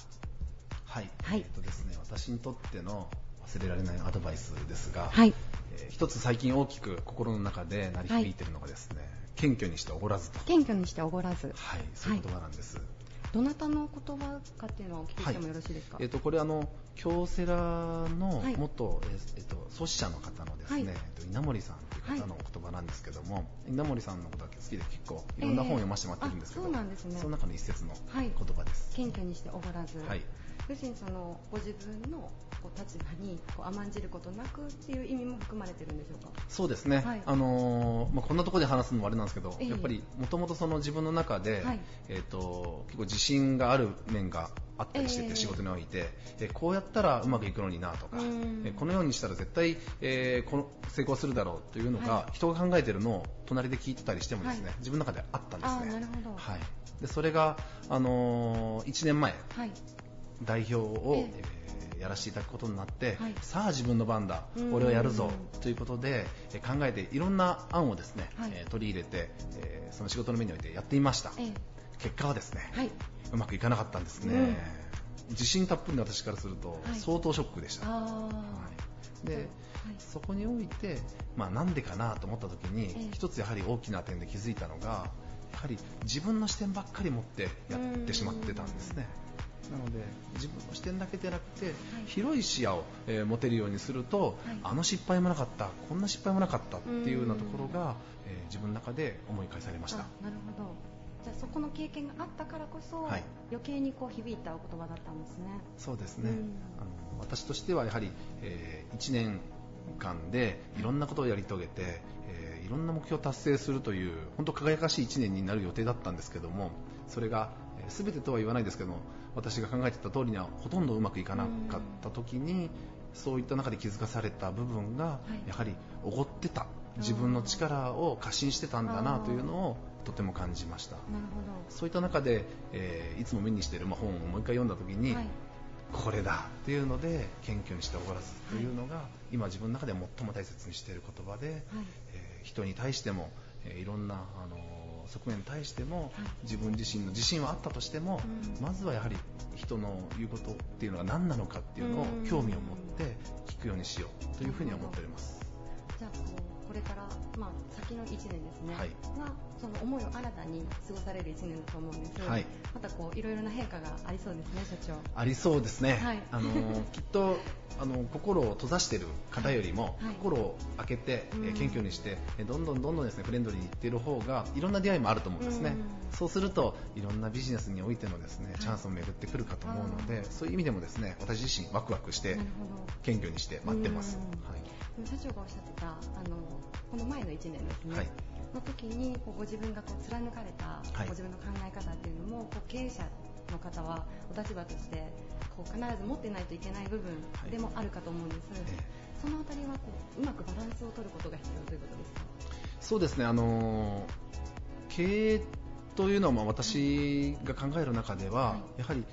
はい、はい、えっとですね私にとっての忘れられないアドバイスですが、はい。えー、一つ最近大きく心の中で鳴り響いているのがですね、はい、謙虚にしておごらずと。謙虚にしておごらず。はいそういう言葉なんです、はい、どなたの言葉かっていうのをお聞きしてもよろしいですか、はい、えーと、これあの京セラの元、えーと、創始者の方のですね、稲森さんという方の言葉なんですけども、稲森さんのことが好きで結構いろんな本を読ませてもらってるんですけど、えー、そうなんですね。その中の一節の言葉です、謙虚にしておごらずはい要するにそのご自分のこう立場にこう甘んじることなくっていう意味も含まれてるんでしょうか？そうですね、はい、あのー、まあ、こんなところで話すのもあれなんですけど、えー、やっぱりもともと自分の中で、はい、えーと、結構自信がある面があったりしてて、えー、仕事において、えー、こうやったらうまくいくのになとか、えー、このようにしたら絶対、えー、この成功するだろうというのが、はい、人が考えてるのを隣で聞いてたりしてもですね、自分の中であったんですね。なるほど。はい。でそれが、あのー、1年前、はい、代表を、えー、やらせていただくことになって、はい、さあ自分の番だ、俺はやるぞということで、えー、考えていろんな案をですね、はい、えー、取り入れて、えその仕事の面においてやってみました、結果はですね、うまくいかなかったんですね、うん、自信たっぷりの私からすると相当ショックでした、で、そこにおいて、まあ、なんでかなと思った時に、一つやはり大きな点で気づいたのがやはり自分の視点ばっかり持ってやってしまってたんですね。なので自分の視点だけでなくて、はい、広い視野を、えー、持てるようにすると、はい、あの失敗もなかったこんな失敗もなかったっていうようなところが、えー、自分の中で思い返されました。なるほど。じゃあそこの経験があったからこそ、はい、余計にこう響いたお言葉だったんですね。そうですね、あの私としてはやはり、えー、1年間でいろんなことをやり遂げて、えー、いろんな目標を達成するという本当輝かしい1年になる予定だったんですけどもそれが全てとは言わないですけども私が考えてた通りにはほとんどうまくいかなかった時にそういった中で気づかされた部分がやはりおごってた自分の力を過信してたんだなというのをとても感じました。そういった中で、えー、いつも目にしている、まあ、本をもう一回読んだ時に、はい、これだっていうので謙虚にしておごらずというのが、はい、今自分の中で最も大切にしている言葉で、はい、えー、人に対しても、えー、いろんなあの側面に対しても、自分自身の自信はあったとしても、まずはやはり人の言うことっていうのが何なのかっていうのを興味を持って聞くようにしようというふうに思っております。じゃあこれから、まあ、先の1年ですね、はい、がその思いを新たに過ごされる1年だと思うんです、はい、またこういろいろな変化がありそうですね、社長。ありそうですね、はい、あのきっとあの心を閉ざしている方よりも、はい、心を開けて、え謙虚にして、えどんどんどんどんですねフレンドリーにいっている方がいろんな出会いもあると思うんですね、そうするといろんなビジネスにおいてのですねチャンスも巡ってくるかと思うので、そういう意味でもですね私自身ワクワクして謙虚にして待ってます。はい、社長がおっしゃってたあのこの前の1年ですね、はい。の時にこうご自分がこう貫かれた、ご自分の考え方っていうのもこう経営者の方はお立場としてこう必ず持ってないといけない部分でもあるかと思うんです、はい、そのあたりはこううまくバランスを取ることが必要ということですか？そうですね。あの経営というのはまあ私が考える中では、はい、やはり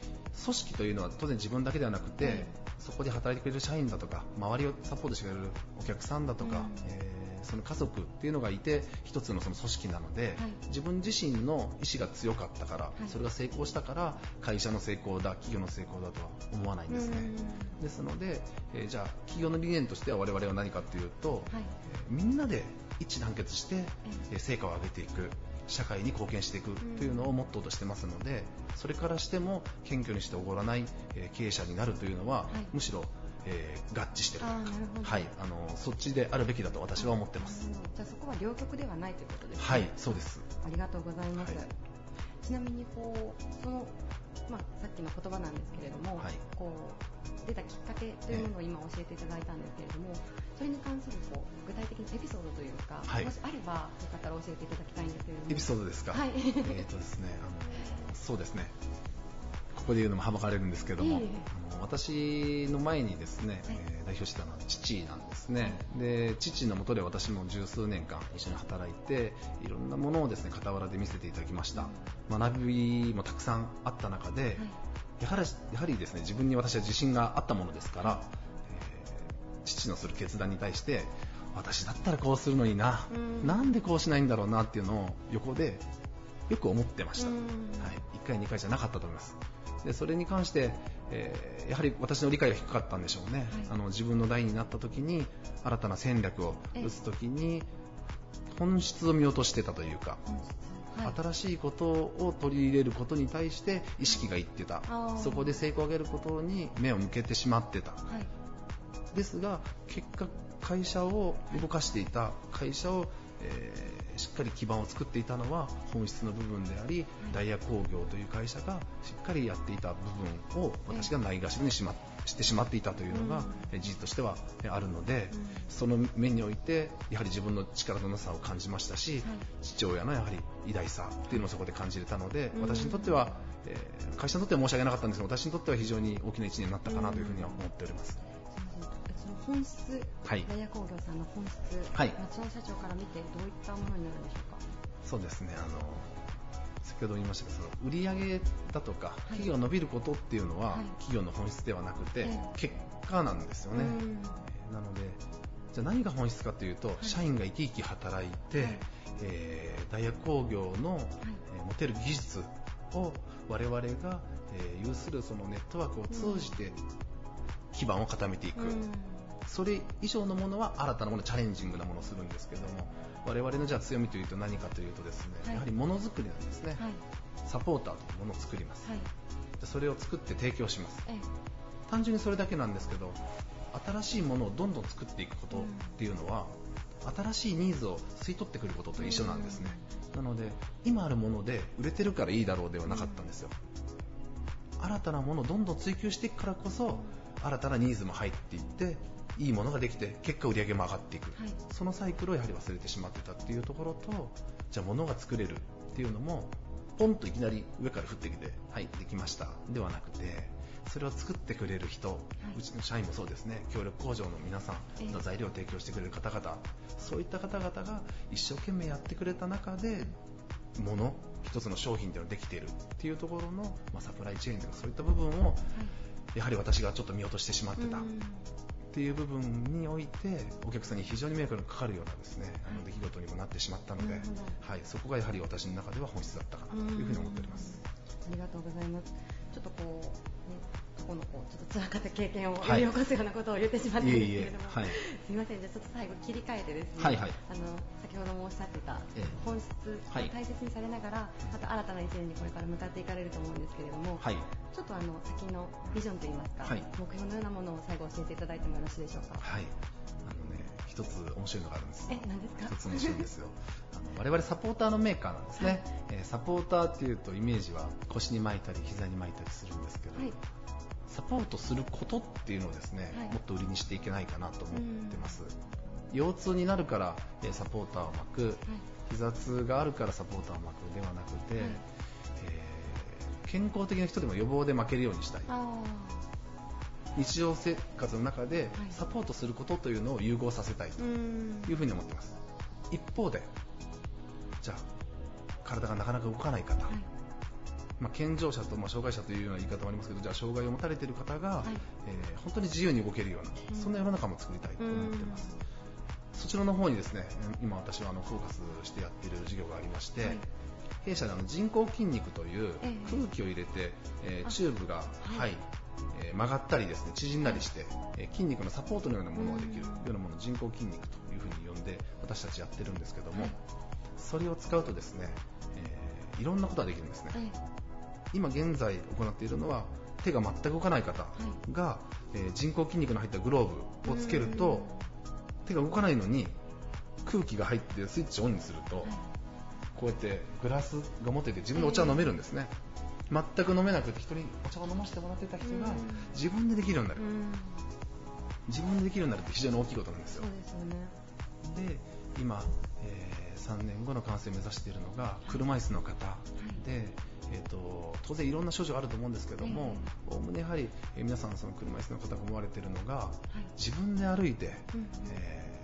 組織というのは当然自分だけではなくて、はい、そこで働いてくれる社員だとか周りをサポートしてくれるお客さんだとか、うん、えーその家族っていうのがいて一つのその組織なので、はい、自分自身の意志が強かったから、はい、それが成功したから会社の成功だ企業の成功だとは思わないんですね。ですので、えー、じゃあ企業の理念としては我々は何かというと、はい、えー、みんなで一致団結して、えー、成果を上げていく社会に貢献していくというのをモットーとしてますのでそれからしても謙虚にしておごらない、え経営者になるというのは、むしろえー、合致してるはい、あのそっちであるべきだと私は思ってます。じゃあそこは両極ではないということですね。はい、そうです。ありがとうございます。はい、ちなみにこうそのまあさっきの言葉なんですけれども、はい、こう出たきっかけというものを今教えていただいたんですけれども、それに関するこう具体的なエピソードというか、はい、もしあればよかったら教えていただきたいんですけれども。エピソードですか？はい。えっとですね、あのそうですね。ここで言うのもはばかれるんですけども、私の前にですね、はい、代表してたのは父なんですね、で父のもとで私も十数年間一緒に働いていろんなものをですね傍らで見せていただきました。学びもたくさんあった中で、はい、やはりやはりですね自分に私は自信があったものですから、えー、父のする決断に対して私だったらこうするのにな、ん、なんでこうしないんだろうなっていうのを横でよく思ってました、はい、1回2回じゃなかったと思います。でそれに関して、えー、やはり私の理解が低かったんでしょうね、はい、あの自分の代になった時に新たな戦略を打つ時に本質を見落としてたというか、はい、新しいことを取り入れることに対して意識がいってた。そこで成功を上げることに目を向けてしまってた、はい、ですが結果会社を動かしていた。会社を、えーしっかり基盤を作っていたのは本質の部分であり、ダイヤ工業という会社がしっかりやっていた部分を私がないがしろにしましてしまっていたというのが事実としてはあるので、その面においてやはり自分の力のなさを感じましたし、父親のやはり偉大さというのをそこで感じれたので、私にとっては、え会社にとっては申し訳なかったんですが私にとっては非常に大きな1年になったかなというふうには思っております。本質、はい、ダイヤ工業さんの本質、はい、町野社長から見てどういったものになるんでしょうか？そうですね。あの先ほど言いましたけどその売上だとか、企業伸びることっていうのは、企業の本質ではなくて、結果なんですよね、なのでじゃあ何が本質かというと、社員が生き生き働いて、えー、ダイヤ工業の、えー、持てる技術を我々が、えー、有するそのネットワークを通じて基盤を固めていく、それ以上のものは新たなものチャレンジングなものをするんですけども我々のじゃあ強みというと何かというとですね、はい、やはりものづくりなんですね、はい、サポーターというものを作ります、はい、それを作って提供します、単純にそれだけなんですけど新しいものをどんどん作っていくことっていうのは、うん、新しいニーズを吸い取ってくることと一緒なんですね、うん、なので今あるもので売れてるからいいだろうではなかったんですよ、うん、新たなものをどんどん追求していくからこそ新たなニーズも入っていっていいものができて結果売り上げも上がっていく、はい、そのサイクルをやはり忘れてしまってたっていうところとじゃあ物が作れるっていうのもポンといきなり上から降ってきてはい。できました。ではなくてそれを作ってくれる人、はい、うちの社員もそうですね。協力工場の皆さんの材料を提供してくれる方々、そういった方々が一生懸命やってくれた中で物一つの商品ではできているっていうところの、まあ、サプライチェーンとかそういった部分を、はい、やはり私がちょっと見落としてしまってた、っていう部分においてお客さんに非常に迷惑がかかるようなですね、あの出来事にもなってしまったので、はい、そこがやはり私の中では本質だったかなというふうに思っております。ありがとうございます。ちょっとこう、ね、過去のこうちょっと辛かった経験を呼び起こすようなことを言ってしまったんですけれども、はい、すみません、じゃちょっと最後切り替えてですね、はいはい、あの先ほどもおっしゃってた本質を大切にされながら、また新たな一年にこれから向かっていかれると思うんですけれども、はい、ちょっとあの先のビジョンといいますか、はい、目標のようなものを最後教えていただいてもよろしいでしょうか？はい。あのね、一つ面白いのがあるんです。え、何ですか？一つ面白いんですよ。あの 我々サポーターのメーカーなんですね、はい、えー、サポーターっていうとイメージは腰に巻いたり膝に巻いたりするんですけど、はい、サポートすることっていうのをですね、はい、もっと売りにしていけないかなと思ってます。腰痛になるから、えサポーターを巻く、膝痛があるからサポーターを巻くではなくて、健康的な人でも予防で負けるようにしたい。日常生活の中でサポートすることというのを融合させたいというふうに思ってます。一方でじゃあ体がなかなか動かない方、はい、まあ、健常者と、まあ、障害者というような言い方もありますけどじゃあ障害を持たれている方が、はい、えー、本当に自由に動けるようなそんな世の中も作りたいと思ってます。そちらの方にですね今私はあのフォーカスしてやっている事業がありまして、はい。弊社であの人工筋肉という空気を入れて、えー、チューブが、はい、えー、曲がったりですね縮んだりして、えー、筋肉のサポートのようなものができるようなものを人工筋肉というふうに呼んで私たちやってるんですけども、それを使うとですね、えー、いろんなことができるんですね、今現在行っているのは手が全く動かない方が、えー、人工筋肉の入ったグローブをつけると手が動かないのに空気が入ってスイッチオンにすると、こうやってグラスが持ってて自分でお茶を飲めるんですね、全く飲めなくて人にお茶を飲ませてもらってた人が自分でできるようになる、自分でできるようになるって非常に大きいことなんですよ。で、ね、今、えー、3年後の完成を目指しているのが車椅子の方。で、ええーと、当然いろんな症状あると思うんですけどもおおむねやはり、えー、皆さんその車椅子の方が思われているのが、はい、自分で歩いて、うん、え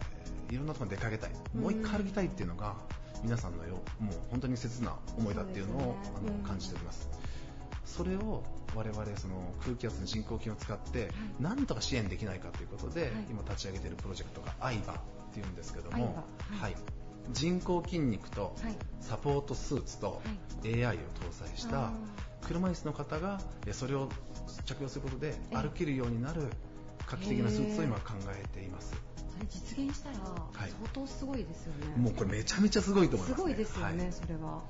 ー、いろんなところに出かけたいもう一回歩きたいっていうのが、皆さんのよもう本当に切な思いだっていうのを、ね、あの感じております。それを我々その空気圧の人工筋を使って何とか支援できないかということで、はい、今立ち上げているプロジェクトが AIBA っていうんですけども、はい、人工筋肉とサポートスーツと AI を搭載した車椅子の方がそれを着用することで歩けるようになる画期的なスーツを今考えています。それ実現したら相当すごいですよね、はい、もうこれめちゃめちゃすごいと思います、ね、すごいですよね、はい、それは。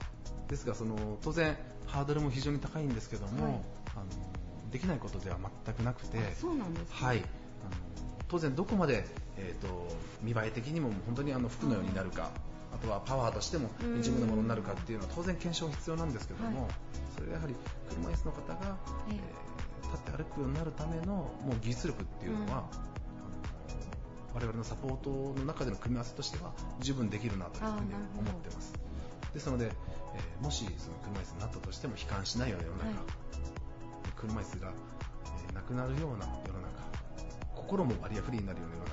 ですがその当然ハードルも非常に高いんですけども、はい、あのできないことでは全くなくてそうなんです、ね、はい、あの当然どこまで、えーと、見栄え的にも本当にあの服のようになるか、あとはパワーとしても一部のものになるかっていうのは当然検証必要なんですけども、はい、それはやはり車椅子の方が、えー、立って歩くようになるためのもう技術力っていうのは、うん、我々のサポートの中での組み合わせとしては十分できるなというふうに思ってます。ですので、えー、もしその車椅子になったとしても悲観しないような世の中、はい、車椅子が、えー、なくなるような世の中心もバリアフリーになるような世の中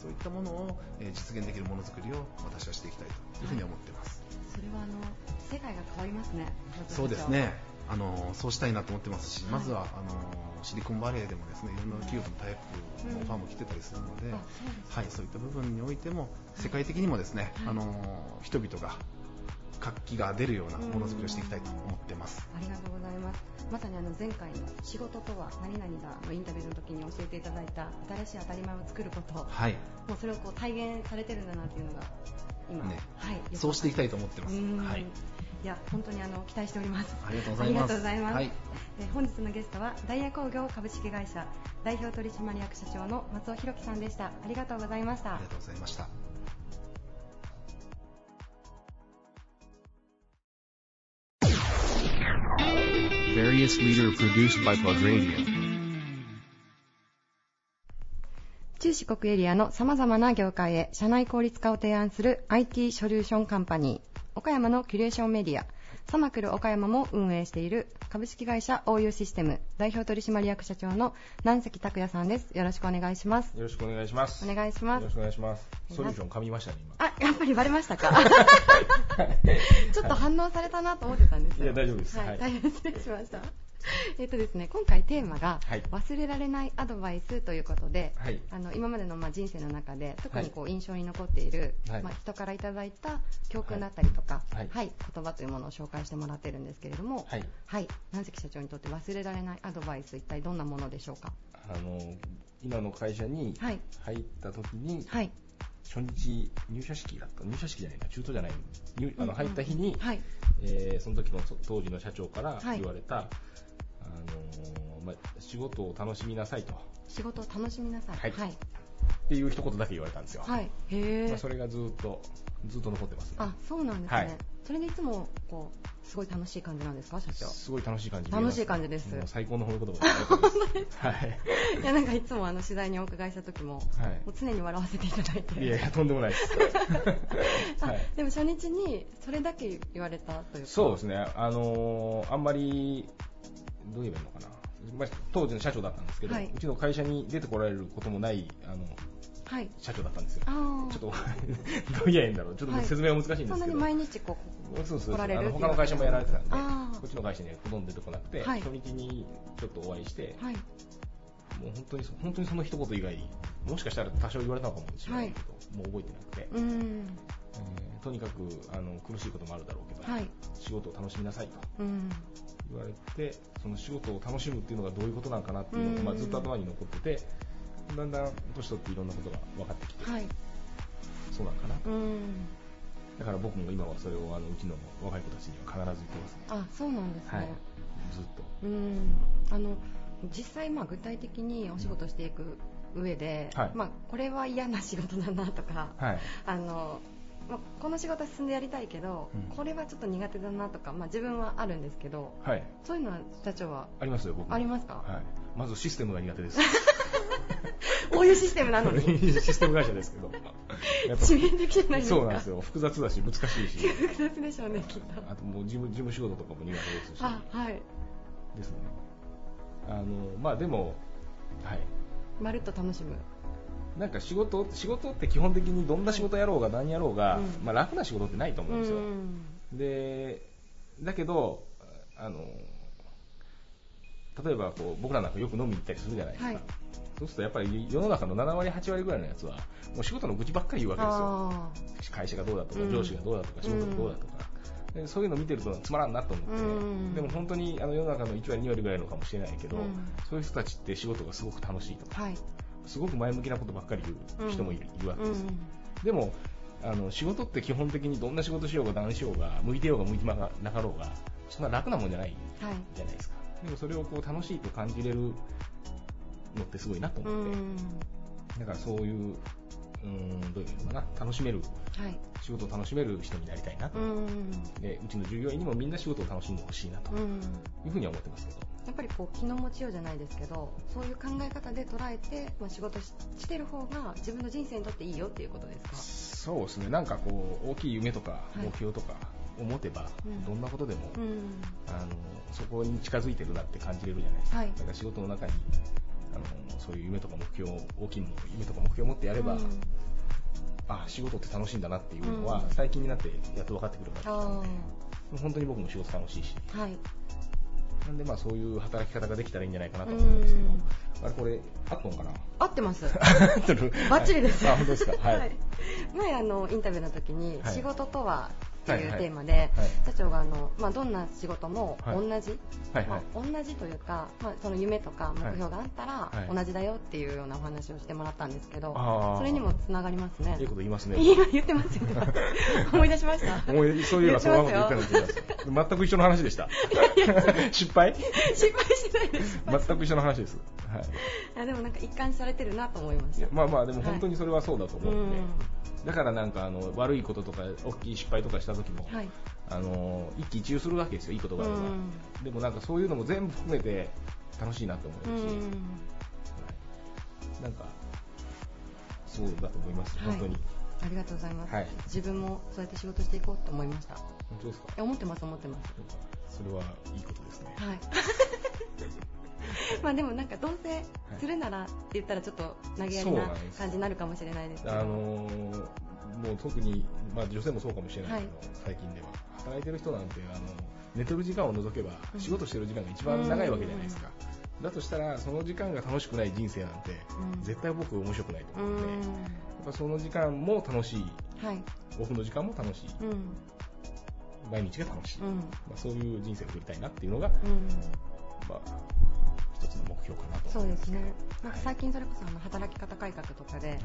そういったものを、えー、実現できるものづくりを私はしていきたいというふうに思っています、はい、それはあの世界が変わりますね。そうですね。あのそうしたいなと思ってますし、はい、まずはあのシリコンバレーでもですねいろんな企業とのタイプのファンも来てたりするので、うん、はい、そういった部分においても世界的にもですね、はい、あの人々が活気が出るようなものづくりをしていきたいと思ってます。ありがとうございます。まさにあの前回の仕事とは何々だのインタビューの時に教えていただいた新しい当たり前を作ること、はい、もうそれをこう体現されてるんだなっていうのが今、ね、はい、そうしていきたいと思ってます。はい。いや本当にあの期待しております。ありがとうございます。ありがとうございます。はい、え本日のゲストはダイヤ工業株式会社代表取締役社長の松尾弘樹さんでした。ありがとうございました。ありがとうございました。Various leader produced by Plug Radio. 中四国エリアの様々な業界へ社内効率化を提案する IT ソリューションカンパニー、岡山のキュレーションメディア、サマクル岡山も運営している株式会社 OU システム代表取締役社長の南関拓也さんです。よろしくお願いします。よろしくお願いします。お願いします。よろしくお願いします。ソリューション噛みましたね、今。あ、やっぱりバレましたか？ちょっと反応されたなと思ってたんですよ。いや、大丈夫です。はい、大変失礼しました。えっとですね、今回テーマが、忘れられないアドバイスということで、はい、あの今までのまあ人生の中で特にこう印象に残っている、はい、まあ、人からいただいた教訓だったりとか、はい、はい、言葉というものを紹介してもらってるんですけれども、はい、はい、南関社長にとって忘れられないアドバイス、一体どんなものでしょうか？あの今の会社に入った時に、はい。初日入社式だった。入社式じゃないな。中途じゃない。あの入った日に、はい。えー、その時の当時の社長から言われた、はい、あのー、まあ、仕事を楽しみなさいと。仕事を楽しみなさい、はい、はい、っていう一言だけ言われたんですよ、はい、へまあ、それがずっとずっと残ってます、ね、あそうなんですね、はい、それでいつもこうすごい楽しい感じなんですか社長？すごい楽しい感じ楽しい感じです。最高の褒め言葉 はい。いやなんかいつもあの取材にお伺いした時も,、はい、もう常に笑わせていただいて。いやいやとんでもないです。はい、でも初日にそれだけ言われたというか。そうですね。あのー、あんまりどう言えばいいのかな。まあ、当時の社長だったんですけど、はい、うちの会社に出てこられることもないあのはい、社長だったんですよ。ちょっと どう言えばいいんだろう。ちょっと説明は難しいんですけど。そんなに毎日こうそうそうあの他の会社もやられてたんで、こっちの会社にはほとんど出てこなくて、はい、初日にちょっとお会いして、はい、もう本当に本当にその一言以外、もしかしたら多少言われたのかもしれないけど、もう覚えてなくて。うん。えー、とにかくあの苦しいこともあるだろうけど、はい、仕事を楽しみなさいと言われて、その仕事を楽しむっていうのがどういうことなのかなっていうのが、まあ、ずっと頭に残ってて、だんだん年取っていろんなことが分かってきて、はい、そうなのかなと。だから僕も今はそれをあのうちの若い子たちには必ず言ってますね。あ、そうなんですね。はい、ずっと。うん。あの実際まあ具体的にお仕事していく上で、うんはい、まあこれは嫌な仕事だなとか、はい、あのまあ、この仕事は進んでやりたいけど、うん、これはちょっと苦手だなとか、まあ、自分はあるんですけど、はい、そういうのは社長は？ありますよ僕ありますか、はい、まずシステムが苦手です こういうシステムなのにシステム会社ですけど 致命的じゃないですか？そうなんですよ。複雑だし、難しいし。複雑でしょうね、きっと。あともう事務、事務仕事とかも苦手ですし。あ、はい。ですね。あの、まあでも、はい。まるっと楽しむ。なんか仕事、仕事って基本的にどんな仕事やろうが何やろうが、うん、まあ楽な仕事ってないと思うんですよ。で、だけど、あの、例えばこう僕らなんかよく飲みに行ったりするじゃないですか。はい、そうするとやっぱり世の中の7割、8割ぐらいのやつは、もう仕事の愚痴ばっかり言うわけですよ。会社がどうだとか、上司がどうだとか、仕事がどうだとか。でそういうの見てるとつまらんなと思って、でも本当にあの世の中の1割、2割ぐらいのかもしれないけど、そういう人たちって仕事がすごく楽しいとか、はい、すごく前向きなことばっかり言う人もいる,、わけです。でもあの仕事って基本的にどんな仕事しようが何しようが向いてようが向いてなかろうがそんな楽なもんじゃないじゃないですか、はい、でもそれをこう楽しいと感じれるのってすごいなと思って。だからそういううんどういうのかな。楽しめる、はい、仕事を楽しめる人になりたいなと。うでうちの従業員にもみんな仕事を楽しんでほしいなというふうには思ってますけどやっぱりこう気の持ちようじゃないですけどそういう考え方で捉えて、まあ、仕事してる方が自分の人生にとっていいよっていうことですか？そうですね。なんかこう大きい夢とか目標とかを持てば、はい、どんなことでも、うん、あのそこに近づいてるなって感じれるじゃないですか、はい、だから仕事の中にあのそういう夢とか目標大きい夢とか目標を持ってやれば、うん、あ仕事って楽しいんだなっていうのは、うん、最近になってやっと分かってくるからですね本当に僕も仕事楽しいし、はい、なんでまあそういう働き方ができたらいいんじゃないかなと思うんですけど、あれこれ合っとんかな？合ってます。バッチリです。あ、本当ですか。はい。前あのインタビューの時に、仕事とはっていうテーマで、社長があの、まあ、どんな仕事も同じ、はいまあ、同じというか、まあ、その夢とか目標があったら同じだよっていうようなお話をしてもらったんですけど、それにもつながりますね。いいこと言いますね。今言ってますよ、思い出しました。思いそういうのはそのまま言ってないと思います。全く一緒の話でした。失敗？失敗してないです。全く一緒の話です。はい。あでもなんか一貫されてるなと思いました。まあまあでも本当にそれはそうだと思うんで。だからなんかあの悪いこととか大きい失敗とかした時も、はい、あの一喜一憂するわけですよいいことがあれば、でもなんかそういうのも全部含めて楽しいなと思うし、はい、なんかそうだと思います、本当に。ありがとうございます、はい、自分もそうやって仕事していこうと思いました。本当ですか？思ってます思ってます。それはいいことですね。はい。まあでもなんかどうせするならって言ったらちょっと投げやりな感じになるかもしれないですけど、あのー、もう特に、まあ、女性もそうかもしれないけど、はい、最近では。働いてる人なんてあの寝てる時間を除けば仕事してる時間が一番長いわけじゃないですか、うん、だとしたらその時間が楽しくない人生なんて、うん、絶対僕面白くないと思うので、うん、やっぱその時間も楽しい、はい、オフの時間も楽しい、毎日が楽しい、まあ、そういう人生を送りたいなっていうのが、まあ、一つの目標かなとそうですね、なんか最近それこそあの働き方改革とかで、はい、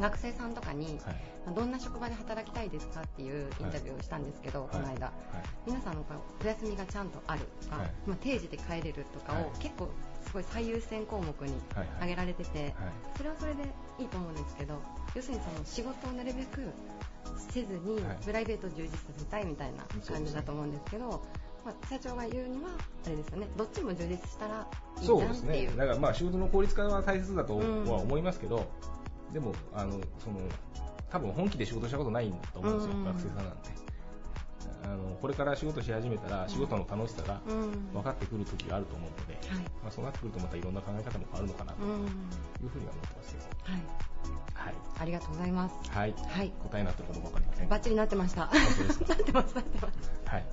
学生さんとかに、はい、どんな職場で働きたいですかっていうインタビューをしたんですけど、はい、この間、はい、皆さんのお休みがちゃんとあるとか、まあ、定時で帰れるとかを、結構すごい最優先項目に挙げられてて、それはそれでいいと思うんですけど要するにその仕事をなるべくせずにプライベートを充実させたいみたいな感じだと思うんですけど、まあ、社長が言うにはあれですよね。どっちも充実したらいいじゃんっていう。そうですね。だからまあ仕事の効率化は大切だとは思いますけど、うん、でもあのその多分本気で仕事したことないと思うんですよ、うん、学生さんなんてあのこれから仕事し始めたら仕事の楽しさが分かってくる時があると思うので、うん、まあ、そうなってくるとまたいろんな考え方も変わるのかなというふうには思ってますけど、はいはい、ありがとうございます。はい。はい、答えになってるかもわかりません。バッチリなってました。なってます、なってます。はい。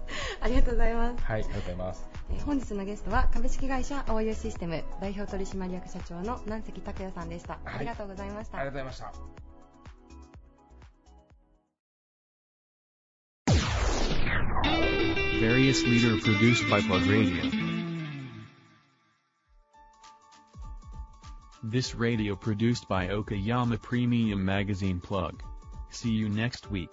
ありがとうございます。はい、ありがとうございます。え本日のゲストは株式会社オーユーシステム代表取締役社長の南関拓也さんでした、はい。ありがとうございました。ありがとうございました。Various leader produced by Plug Radio. This radio produced by Okayama Premium Magazine Plug. See you next week.